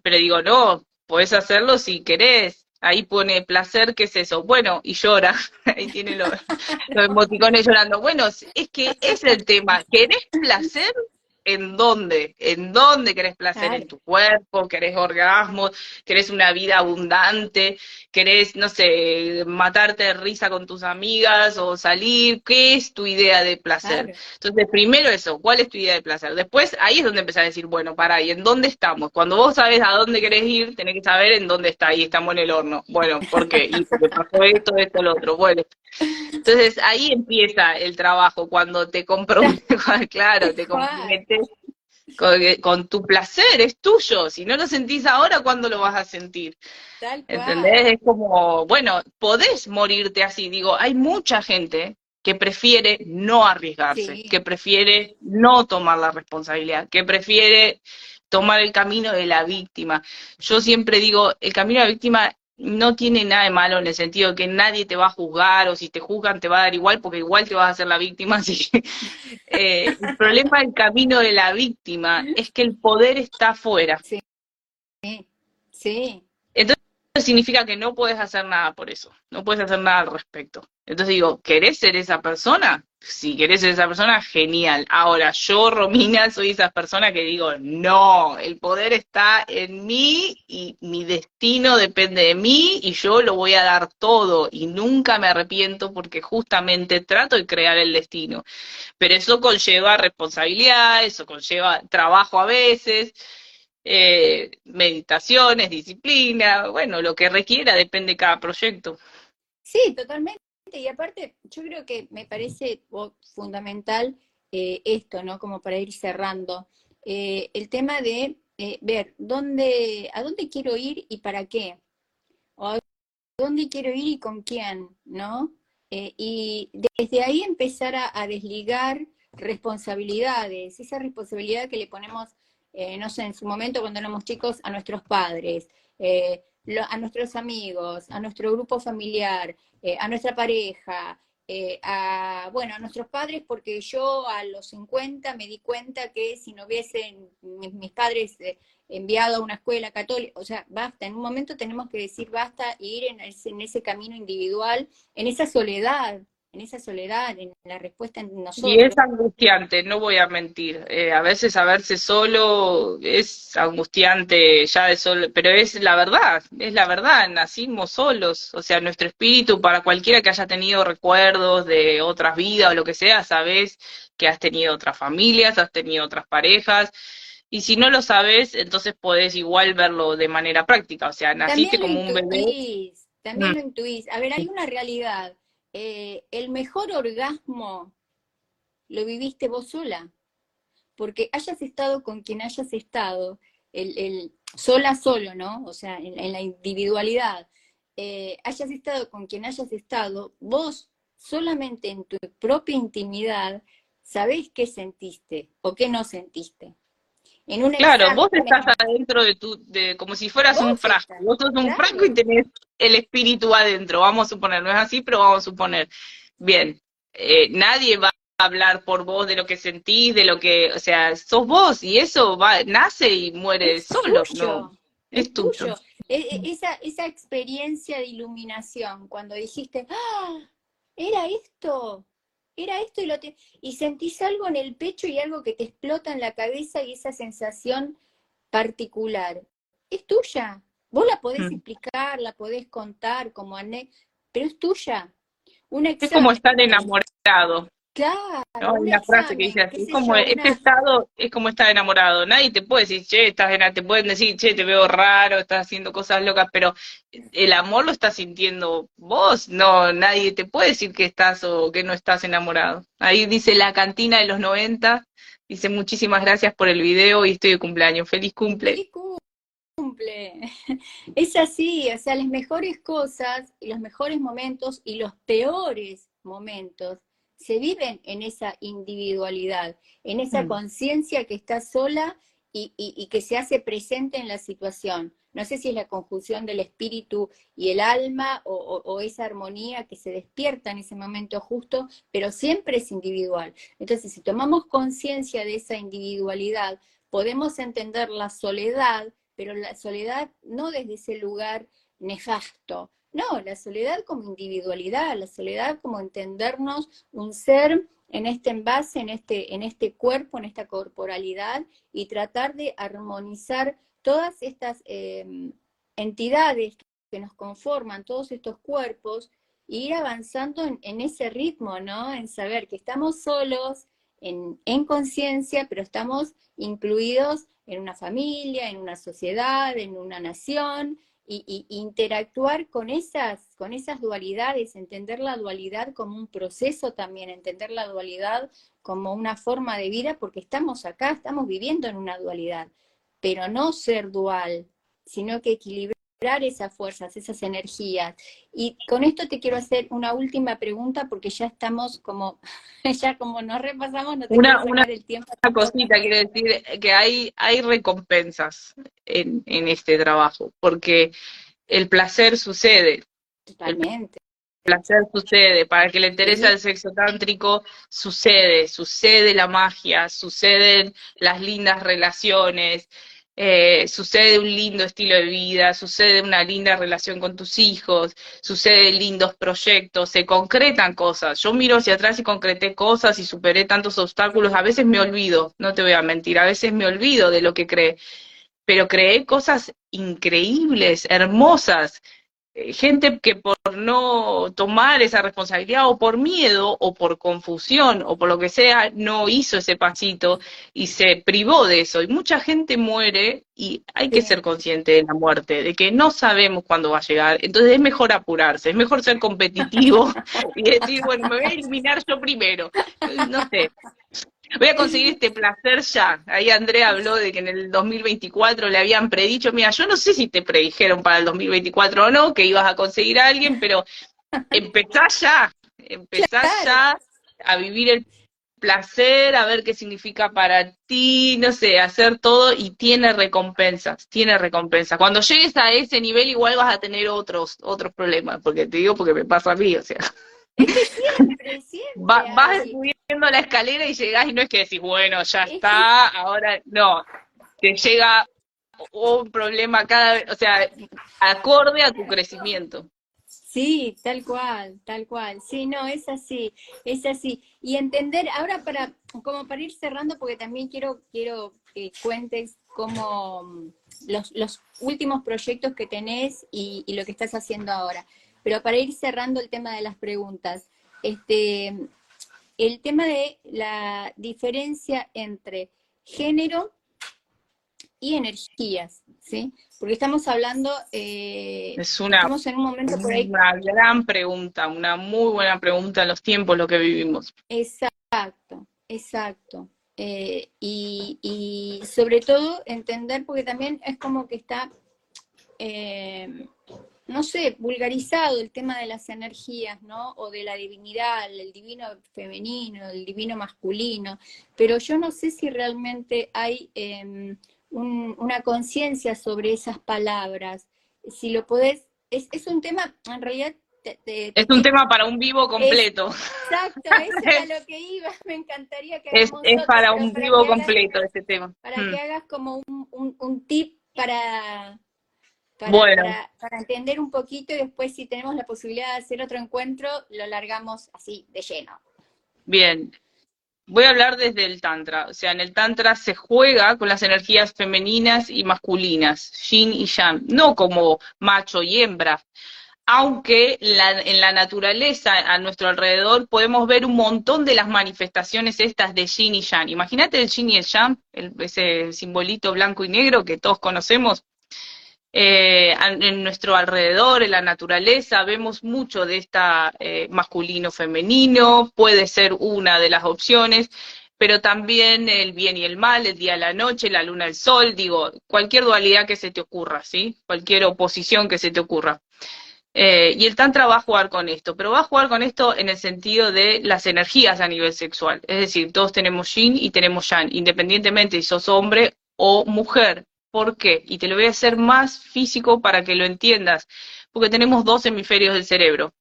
pero digo, no, podés hacerlo si querés, ahí pone placer, ¿qué es eso? Bueno, y llora, [LAUGHS] ahí tiene los, [LAUGHS] los emoticones llorando. Bueno, es que es el tema, ¿querés placer? En dónde, en dónde querés placer en tu cuerpo, querés orgasmo, querés una vida abundante, querés, no sé, matarte de risa con tus amigas o salir, ¿qué es tu idea de placer? Entonces, primero eso, ¿cuál es tu idea de placer? Después, ahí es donde empezás a decir, bueno, para, ¿y en dónde estamos? Cuando vos sabes a dónde querés ir, tenés que saber en dónde está, y estamos en el horno. Bueno, ¿por qué? Y porque pasó esto, esto, lo otro. Bueno, entonces ahí empieza el trabajo, cuando te comprometes, [LAUGHS] claro, te comprometes con, tu placer, es tuyo. Si no lo sentís ahora, ¿cuándo lo vas a sentir? ¿Entendés? Es como, bueno, podés morirte así. Digo, hay mucha gente que prefiere no arriesgarse, que prefiere no tomar la responsabilidad, que prefiere tomar el camino de la víctima. Yo siempre digo, el camino de la víctima no tiene nada de malo en el sentido que nadie te va a juzgar o si te juzgan te va a dar igual porque igual te vas a hacer la víctima. [LAUGHS] Así eh, el problema del camino de la víctima es que el poder está afuera. Sí. Sí. Significa que no puedes hacer nada por eso, no puedes hacer nada al respecto. Entonces digo, ¿querés ser esa persona? Si querés ser esa persona, genial. Ahora, yo, Romina, soy esa persona que digo, no, el poder está en mí y mi destino depende de mí y yo lo voy a dar todo y nunca me arrepiento porque justamente trato de crear el destino. Pero eso conlleva responsabilidad, eso conlleva trabajo a veces. Eh, meditaciones, disciplina, bueno, lo que requiera depende de cada proyecto. Sí, totalmente y aparte, yo creo que me parece fundamental eh, esto, ¿no? Como para ir cerrando. Eh, el tema de eh, ver dónde, a dónde quiero ir y para qué. O a dónde quiero ir y con quién, ¿no? y desde ahí empezar a, desligar responsabilidades, esa responsabilidad que le ponemos, no sé, en su momento cuando éramos chicos, a nuestros padres, a nuestros amigos, a nuestro grupo familiar, eh, a nuestra pareja, eh, a, bueno, a nuestros padres, porque yo a los 50 me di cuenta que si no hubiesen mis, padres eh, enviado a una escuela católica, o sea, basta, en un momento tenemos que decir basta e ir en ese camino individual, en esa soledad, en esa soledad, en la respuesta en nosotros. Y es angustiante, no voy a mentir. Eh, a veces saberse solo es angustiante ya de solo, pero es la verdad, es la verdad, nacimos solos, o sea, nuestro espíritu, para cualquiera que haya tenido recuerdos de otras vidas o lo que sea, sabes que has tenido otras familias, has tenido otras parejas, y si no lo sabes, entonces podés igual verlo de manera práctica, o sea, naciste como un bebé. También mm. lo intuís. A ver, hay una realidad eh, el mejor orgasmo lo viviste vos sola, porque hayas estado con quien hayas estado, el, sola solo, ¿no? O sea, en, la individualidad, eh, hayas estado con quien hayas estado, vos solamente en tu propia intimidad sabés qué sentiste o qué no sentiste. En claro, vos estás adentro de tu, de, como si fueras un frasco. Vos sos un frasco y tenés el espíritu adentro, vamos a suponer, no es así, pero vamos a suponer. Bien, eh, nadie va a hablar por vos de lo que sentís, de lo que, o sea, sos vos y eso va, nace y muere solo, ¿no? Es, tuyo. E, e, esa, esa experiencia de iluminación, cuando dijiste, ¡ah! Era esto, era esto y lo te... y sentís algo en el pecho y algo que te explota en la cabeza y esa sensación particular. Es tuya, Vos la podés mm. explicar, la podés contar como anécdota, pero es tuya. es como estar enamorado. Claro. ¿no? Una frase que dice así, es como este estado es como estar enamorado. Nadie te puede decir, che, estás en, te pueden decir, che, te veo raro, estás haciendo cosas locas, pero el amor lo estás sintiendo vos, no, nadie te puede decir que estás o que no estás enamorado. Ahí dice la cantina de los 90, dice muchísimas gracias por el video y estoy de cumpleaños. Feliz cumple. Feliz cumple. [LAUGHS] Es así, o sea, las mejores cosas y los mejores momentos y los peores momentos se viven en esa individualidad, en esa mm. conciencia que está sola y, que se hace presente en la situación. No sé si es la conjunción del espíritu y el alma o, esa armonía que se despierta en ese momento justo, pero siempre es individual. Entonces, si tomamos conciencia de esa individualidad, podemos entender la soledad, pero la soledad no desde ese lugar nefasto, no, la soledad como individualidad, la soledad como entendernos un ser en este envase, en este, en este cuerpo, en esta corporalidad, y tratar de armonizar todas estas em, entidades que nos conforman, todos estos cuerpos, e ir avanzando en, ese ritmo, ¿no? En saber que estamos solos, en, en conciencia, pero estamos incluidos en una familia, en una sociedad, en una nación, y, interactuar con esas, con esas dualidades, entender la dualidad como un proceso también, entender la dualidad como una forma de vida, porque estamos acá, estamos viviendo en una dualidad, pero no ser dual, sino que equilibrar esas fuerzas, esas energías. Y con esto te quiero hacer una última pregunta porque ya estamos como, [LAUGHS] ya como nos repasamos, no te una, una, el tiempo. Una cosita, quiero decir que hay, hay recompensas en, en este trabajo, porque el placer sucede. Totalmente. El placer sucede, para que le interese el sexo tántrico, sucede, sucede la magia, suceden las lindas relaciones, eh, sucede un lindo estilo de vida, sucede una linda relación con tus hijos, sucede lindos proyectos, se concretan cosas. Yo miro hacia atrás y concreté cosas y superé tantos obstáculos. A veces me olvido, no te voy a mentir, a veces me olvido de lo que creé, pero creé cosas increíbles, hermosas, gente que por no tomar esa responsabilidad o por miedo o por confusión o por lo que sea no hizo ese pasito y se privó de eso. Y mucha gente muere y hay que ser consciente de la muerte, de que no sabemos cuándo va a llegar. Entonces es mejor apurarse, es mejor ser competitivo [LAUGHS] y decir, bueno, me voy a eliminar yo primero. No sé, Voy a conseguir este placer ya. Ahí Andrea habló de que en el 2024 le habían predicho, mira, yo no sé si te predijeron para el 2024 o no, que ibas a conseguir a alguien, pero empezá ya, empezá ya a vivir el placer, a ver qué significa para ti, no sé, hacer todo y tiene recompensas, tiene recompensas. Cuando llegues a ese nivel igual vas a tener otros otros problemas, porque te digo porque me pasa a mí, o sea. Siempre, siempre. vas subiendo la escalera y llegás y no es que decís, bueno, ya está, ahora no. Te llega un problema cada vez, o sea, acorde a tu crecimiento. Sí, tal cual, tal cual. Sí, no, es así, es así. Y entender, ahora para, como para ir cerrando, porque también quiero, quiero que cuentes cómo mm, los, los últimos proyectos que tenés y, y, lo que estás haciendo ahora. Pero para ir cerrando el tema de las preguntas, este, el tema de la diferencia entre género y energías, ¿sí? Porque estamos hablando, eh, es una, estamos en un momento por ahí. Una gran pregunta, una muy buena pregunta en los tiempos lo que vivimos. Exacto, exacto. Eh, y, y, sobre todo entender, porque también es como que está eh, no sé, vulgarizado el tema de las energías, ¿no? O de la divinidad, el divino femenino, el divino masculino, pero yo no sé si realmente hay em, una conciencia sobre esas palabras. Si lo podés, es, es un tema, en realidad... es un tema para un vivo completo. exacto, eso era [LAUGHS] lo que iba, me encantaría que Es, es para un vivo completo ese tema. Para que mm. hagas como un, un tip para bueno. Para, entender un poquito y después si tenemos la posibilidad de hacer otro encuentro, lo largamos así, de lleno. Bien. Voy a hablar desde el Tantra. O sea, en el Tantra se juega con las energías femeninas y masculinas, yin y yang, no como macho y hembra. aunque en la naturaleza, a nuestro alrededor, podemos ver un montón de las manifestaciones estas de yin y yang. Imagínate el yin y el yang, ese simbolito blanco y negro que todos conocemos. Eh, en nuestro alrededor, en la naturaleza, vemos mucho de esta eh, masculino-femenino, puede ser una de las opciones, pero también el bien y el mal, el día y la noche, la luna, el sol, digo, cualquier dualidad que se te ocurra, ¿sí? Cualquier oposición que se te ocurra. Eh, y el Tantra va a jugar con esto, pero va a jugar con esto en el sentido de las energías a nivel sexual. Es decir, todos tenemos yin y tenemos yang, independientemente si sos hombre o mujer. ¿Por qué? Y te lo voy a hacer más físico para que lo entiendas, porque tenemos dos hemisferios del cerebro.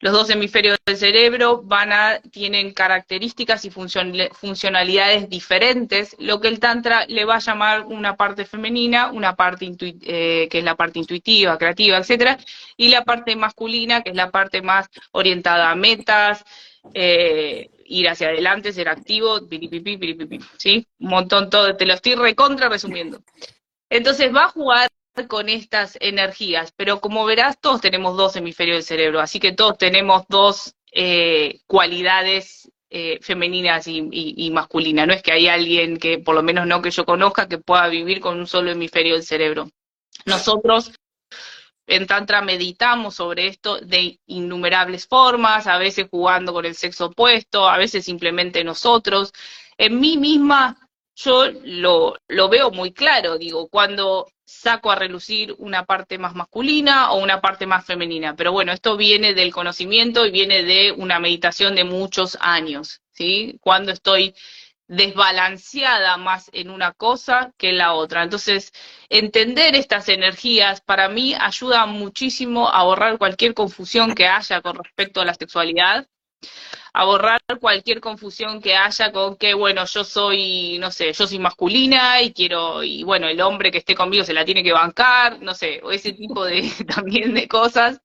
Los dos hemisferios del cerebro van a, tienen características y funcionalidades diferentes, lo que el Tantra le va a llamar una parte femenina, una parte eh, que es la parte intuitiva, creativa, etcétera, y la parte masculina, que es la parte más orientada a metas, eh, ir hacia adelante, ser activo, piripipi, piripipi, ¿sí? Un montón todo, te lo estoy recontra resumiendo. Entonces va a jugar con estas energías, pero como verás, todos tenemos dos hemisferios del cerebro, así que todos tenemos dos eh, cualidades eh, femeninas y, masculinas. No es que hay alguien que, por lo menos no que yo conozca, que pueda vivir con un solo hemisferio del cerebro. Nosotros en Tantra meditamos sobre esto de innumerables formas, a veces jugando con el sexo opuesto, a veces simplemente nosotros. En mí misma yo lo, lo veo muy claro, digo, cuando saco a relucir una parte más masculina o una parte más femenina. Pero bueno, esto viene del conocimiento y viene de una meditación de muchos años, ¿sí? Cuando estoy desbalanceada más en una cosa que en la otra. Entonces, entender estas energías para mí ayuda muchísimo a borrar cualquier confusión que haya con respecto a la sexualidad a borrar cualquier confusión que haya con que, bueno, yo soy, no sé, yo soy masculina y quiero, y bueno, el hombre que esté conmigo se la tiene que bancar, no sé, o ese tipo de [LAUGHS] también de cosas.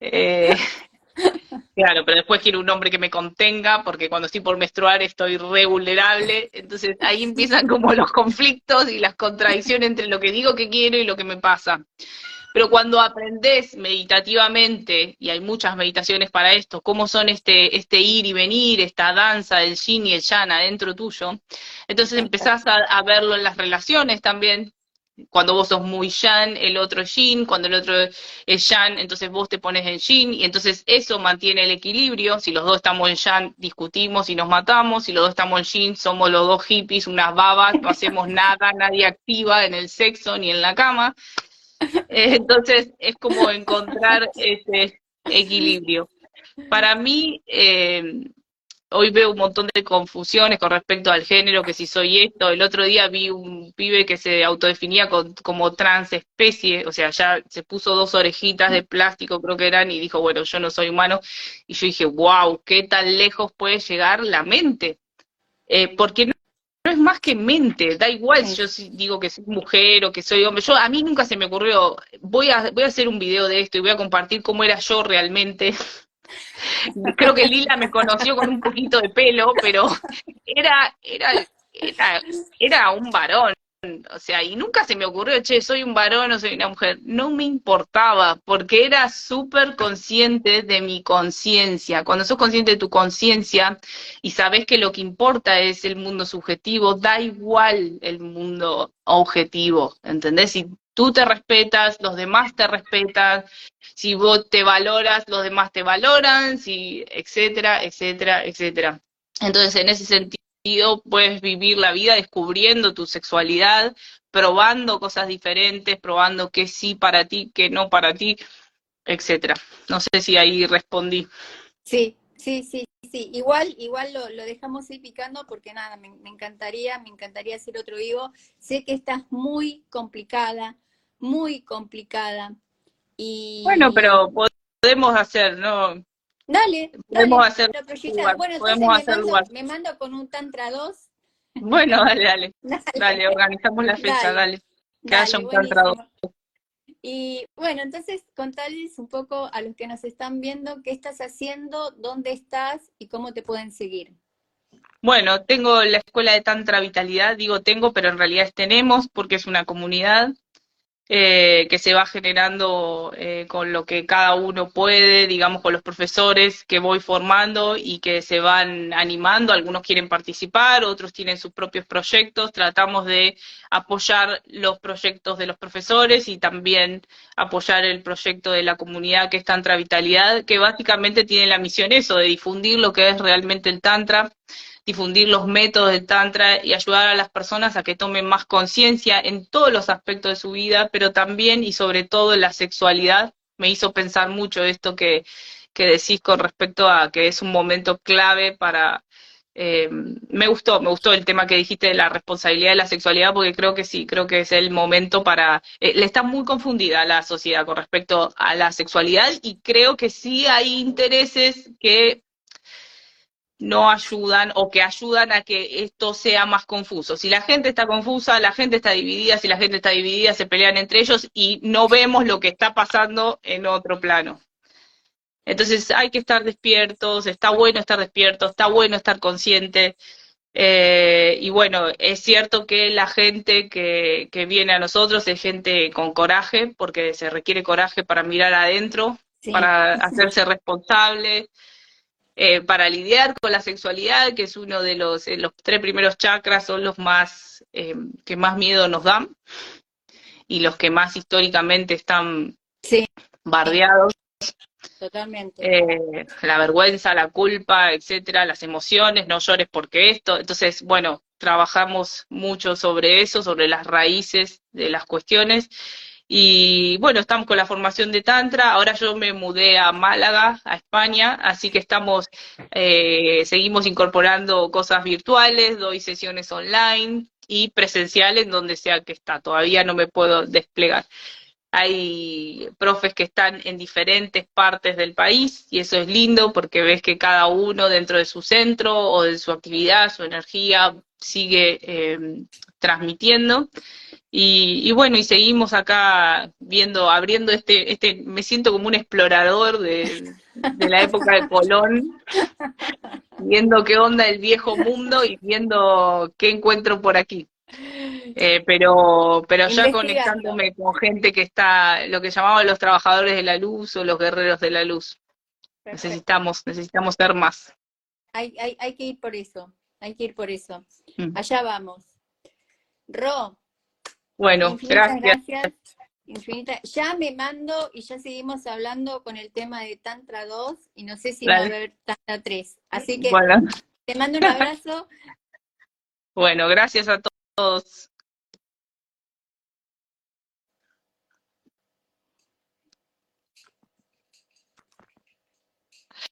Eh, [LAUGHS] claro, pero después quiero un hombre que me contenga, porque cuando estoy por menstruar estoy re vulnerable, entonces ahí empiezan como los conflictos y las contradicciones entre lo que digo que quiero y lo que me pasa. Pero cuando aprendes meditativamente, y hay muchas meditaciones para esto, cómo son este, este ir y venir, esta danza del yin y el yang adentro tuyo, entonces empezás a, verlo en las relaciones también, cuando vos sos muy yang, el otro es yin, cuando el otro es yang, entonces vos te pones en yin, y entonces eso mantiene el equilibrio, si los dos estamos en yang, discutimos y nos matamos, si los dos estamos en yin, somos los dos hippies, unas babas, no hacemos nada, nadie activa en el sexo ni en la cama, entonces es como encontrar ese equilibrio. Para mí, eh, hoy veo un montón de confusiones con respecto al género, que si soy esto. El otro día vi un pibe que se autodefinía como transespecie, o sea, ya se puso dos orejitas de plástico, creo que eran, y dijo, bueno, yo no soy humano. Y yo dije, wow, qué tan lejos puede llegar la mente. Eh, porque no es más que mente, da igual si yo digo que soy mujer o que soy hombre. Yo a mí nunca se me ocurrió, voy a voy a hacer un video de esto y voy a compartir cómo era yo realmente. [LAUGHS] Creo que Lila me conoció con un poquito de pelo, pero era era era, era un varón, o sea, y nunca se me ocurrió, che, soy un varón o soy una mujer. No me importaba, porque era súper consciente de mi conciencia. Cuando sos consciente de tu conciencia y sabes que lo que importa es el mundo subjetivo, da igual el mundo objetivo, ¿entendés? Si tú te respetas, los demás te respetan, si vos te valoras, los demás te valoran, si, etcétera, etcétera, etcétera. Entonces, en ese sentido, puedes vivir la vida descubriendo tu sexualidad, probando cosas diferentes, probando qué sí para ti, qué no para ti, etcétera. No sé si ahí respondí. Sí, sí, sí, sí. Igual, igual lo, dejamos ahí picando porque nada, me, encantaría, me encantaría hacer otro vivo. Sé que estás muy complicada, muy complicada. Y... Bueno, pero podemos hacer, ¿no? Dale, podemos hacer Bueno, podemos hacer me, mando, me mando con un Tantra 2. Bueno, dale, [LAUGHS] dale. Dale, organizamos la fecha, dale. Que haya un Tantra 2. Y bueno, entonces contales un poco a los que nos están viendo qué estás haciendo, dónde estás y cómo te pueden seguir. Bueno, tengo la escuela de Tantra Vitalidad, digo tengo, pero en realidad es tenemos porque es una comunidad eh, que se va generando eh, con lo que cada uno puede, digamos, con los profesores que voy formando y que se van animando. Algunos quieren participar, otros tienen sus propios proyectos. Tratamos de apoyar los proyectos de los profesores y también apoyar el proyecto de la comunidad que es Tantra Vitalidad, que básicamente tiene la misión eso, de difundir lo que es realmente el Tantra difundir los métodos del Tantra y ayudar a las personas a que tomen más conciencia en todos los aspectos de su vida, pero también y sobre todo en la sexualidad. Me hizo pensar mucho esto que, que decís con respecto a que es un momento clave para... Eh, me gustó, me gustó el tema que dijiste de la responsabilidad de la sexualidad, porque creo que sí, creo que es el momento para... Eh, le está muy confundida la sociedad con respecto a la sexualidad y creo que sí hay intereses que no ayudan o que ayudan a que esto sea más confuso. Si la gente está confusa, la gente está dividida, si la gente está dividida, se pelean entre ellos y no vemos lo que está pasando en otro plano. Entonces hay que estar despiertos, está bueno estar despiertos, está bueno estar consciente. Eh, y bueno, es cierto que la gente que, que viene a nosotros es gente con coraje, porque se requiere coraje para mirar adentro, para hacerse responsable, eh, para lidiar con la sexualidad, que es uno de los, eh, los tres primeros chakras, son los más eh, que más miedo nos dan y los que más históricamente están bardeados. Totalmente. la vergüenza, la culpa, etcétera, las emociones, no llores porque esto. Entonces, bueno, trabajamos mucho sobre eso, sobre las raíces de las cuestiones y bueno, estamos con la formación de Tantra. Ahora yo me mudé a Málaga, a España, así que estamos, eh, seguimos incorporando cosas virtuales, doy sesiones online y presenciales donde sea que está. Todavía no me puedo desplegar. Hay profes que están en diferentes partes del país y eso es lindo porque ves que cada uno dentro de su centro o de su actividad, su energía sigue eh, transmitiendo. Y, bueno, y seguimos acá viendo, abriendo este, este, me siento como un explorador de, la época de Colón, viendo qué onda el viejo mundo y viendo qué encuentro por aquí. Eh, pero pero ya conectándome con gente que está, lo que llamamos los trabajadores de la luz o los guerreros de la luz. Necesitamos, necesitamos ser más. Hay, hay, hay que ir por eso, hay que ir por eso. Mm. Allá vamos. Ro, bueno, gracias. Infinita. Ya me mando y ya seguimos hablando con el tema de Tantra 2 y no sé si va a haber Tantra 3. Así que te mando un abrazo. [LAUGHS] bueno, gracias a todos.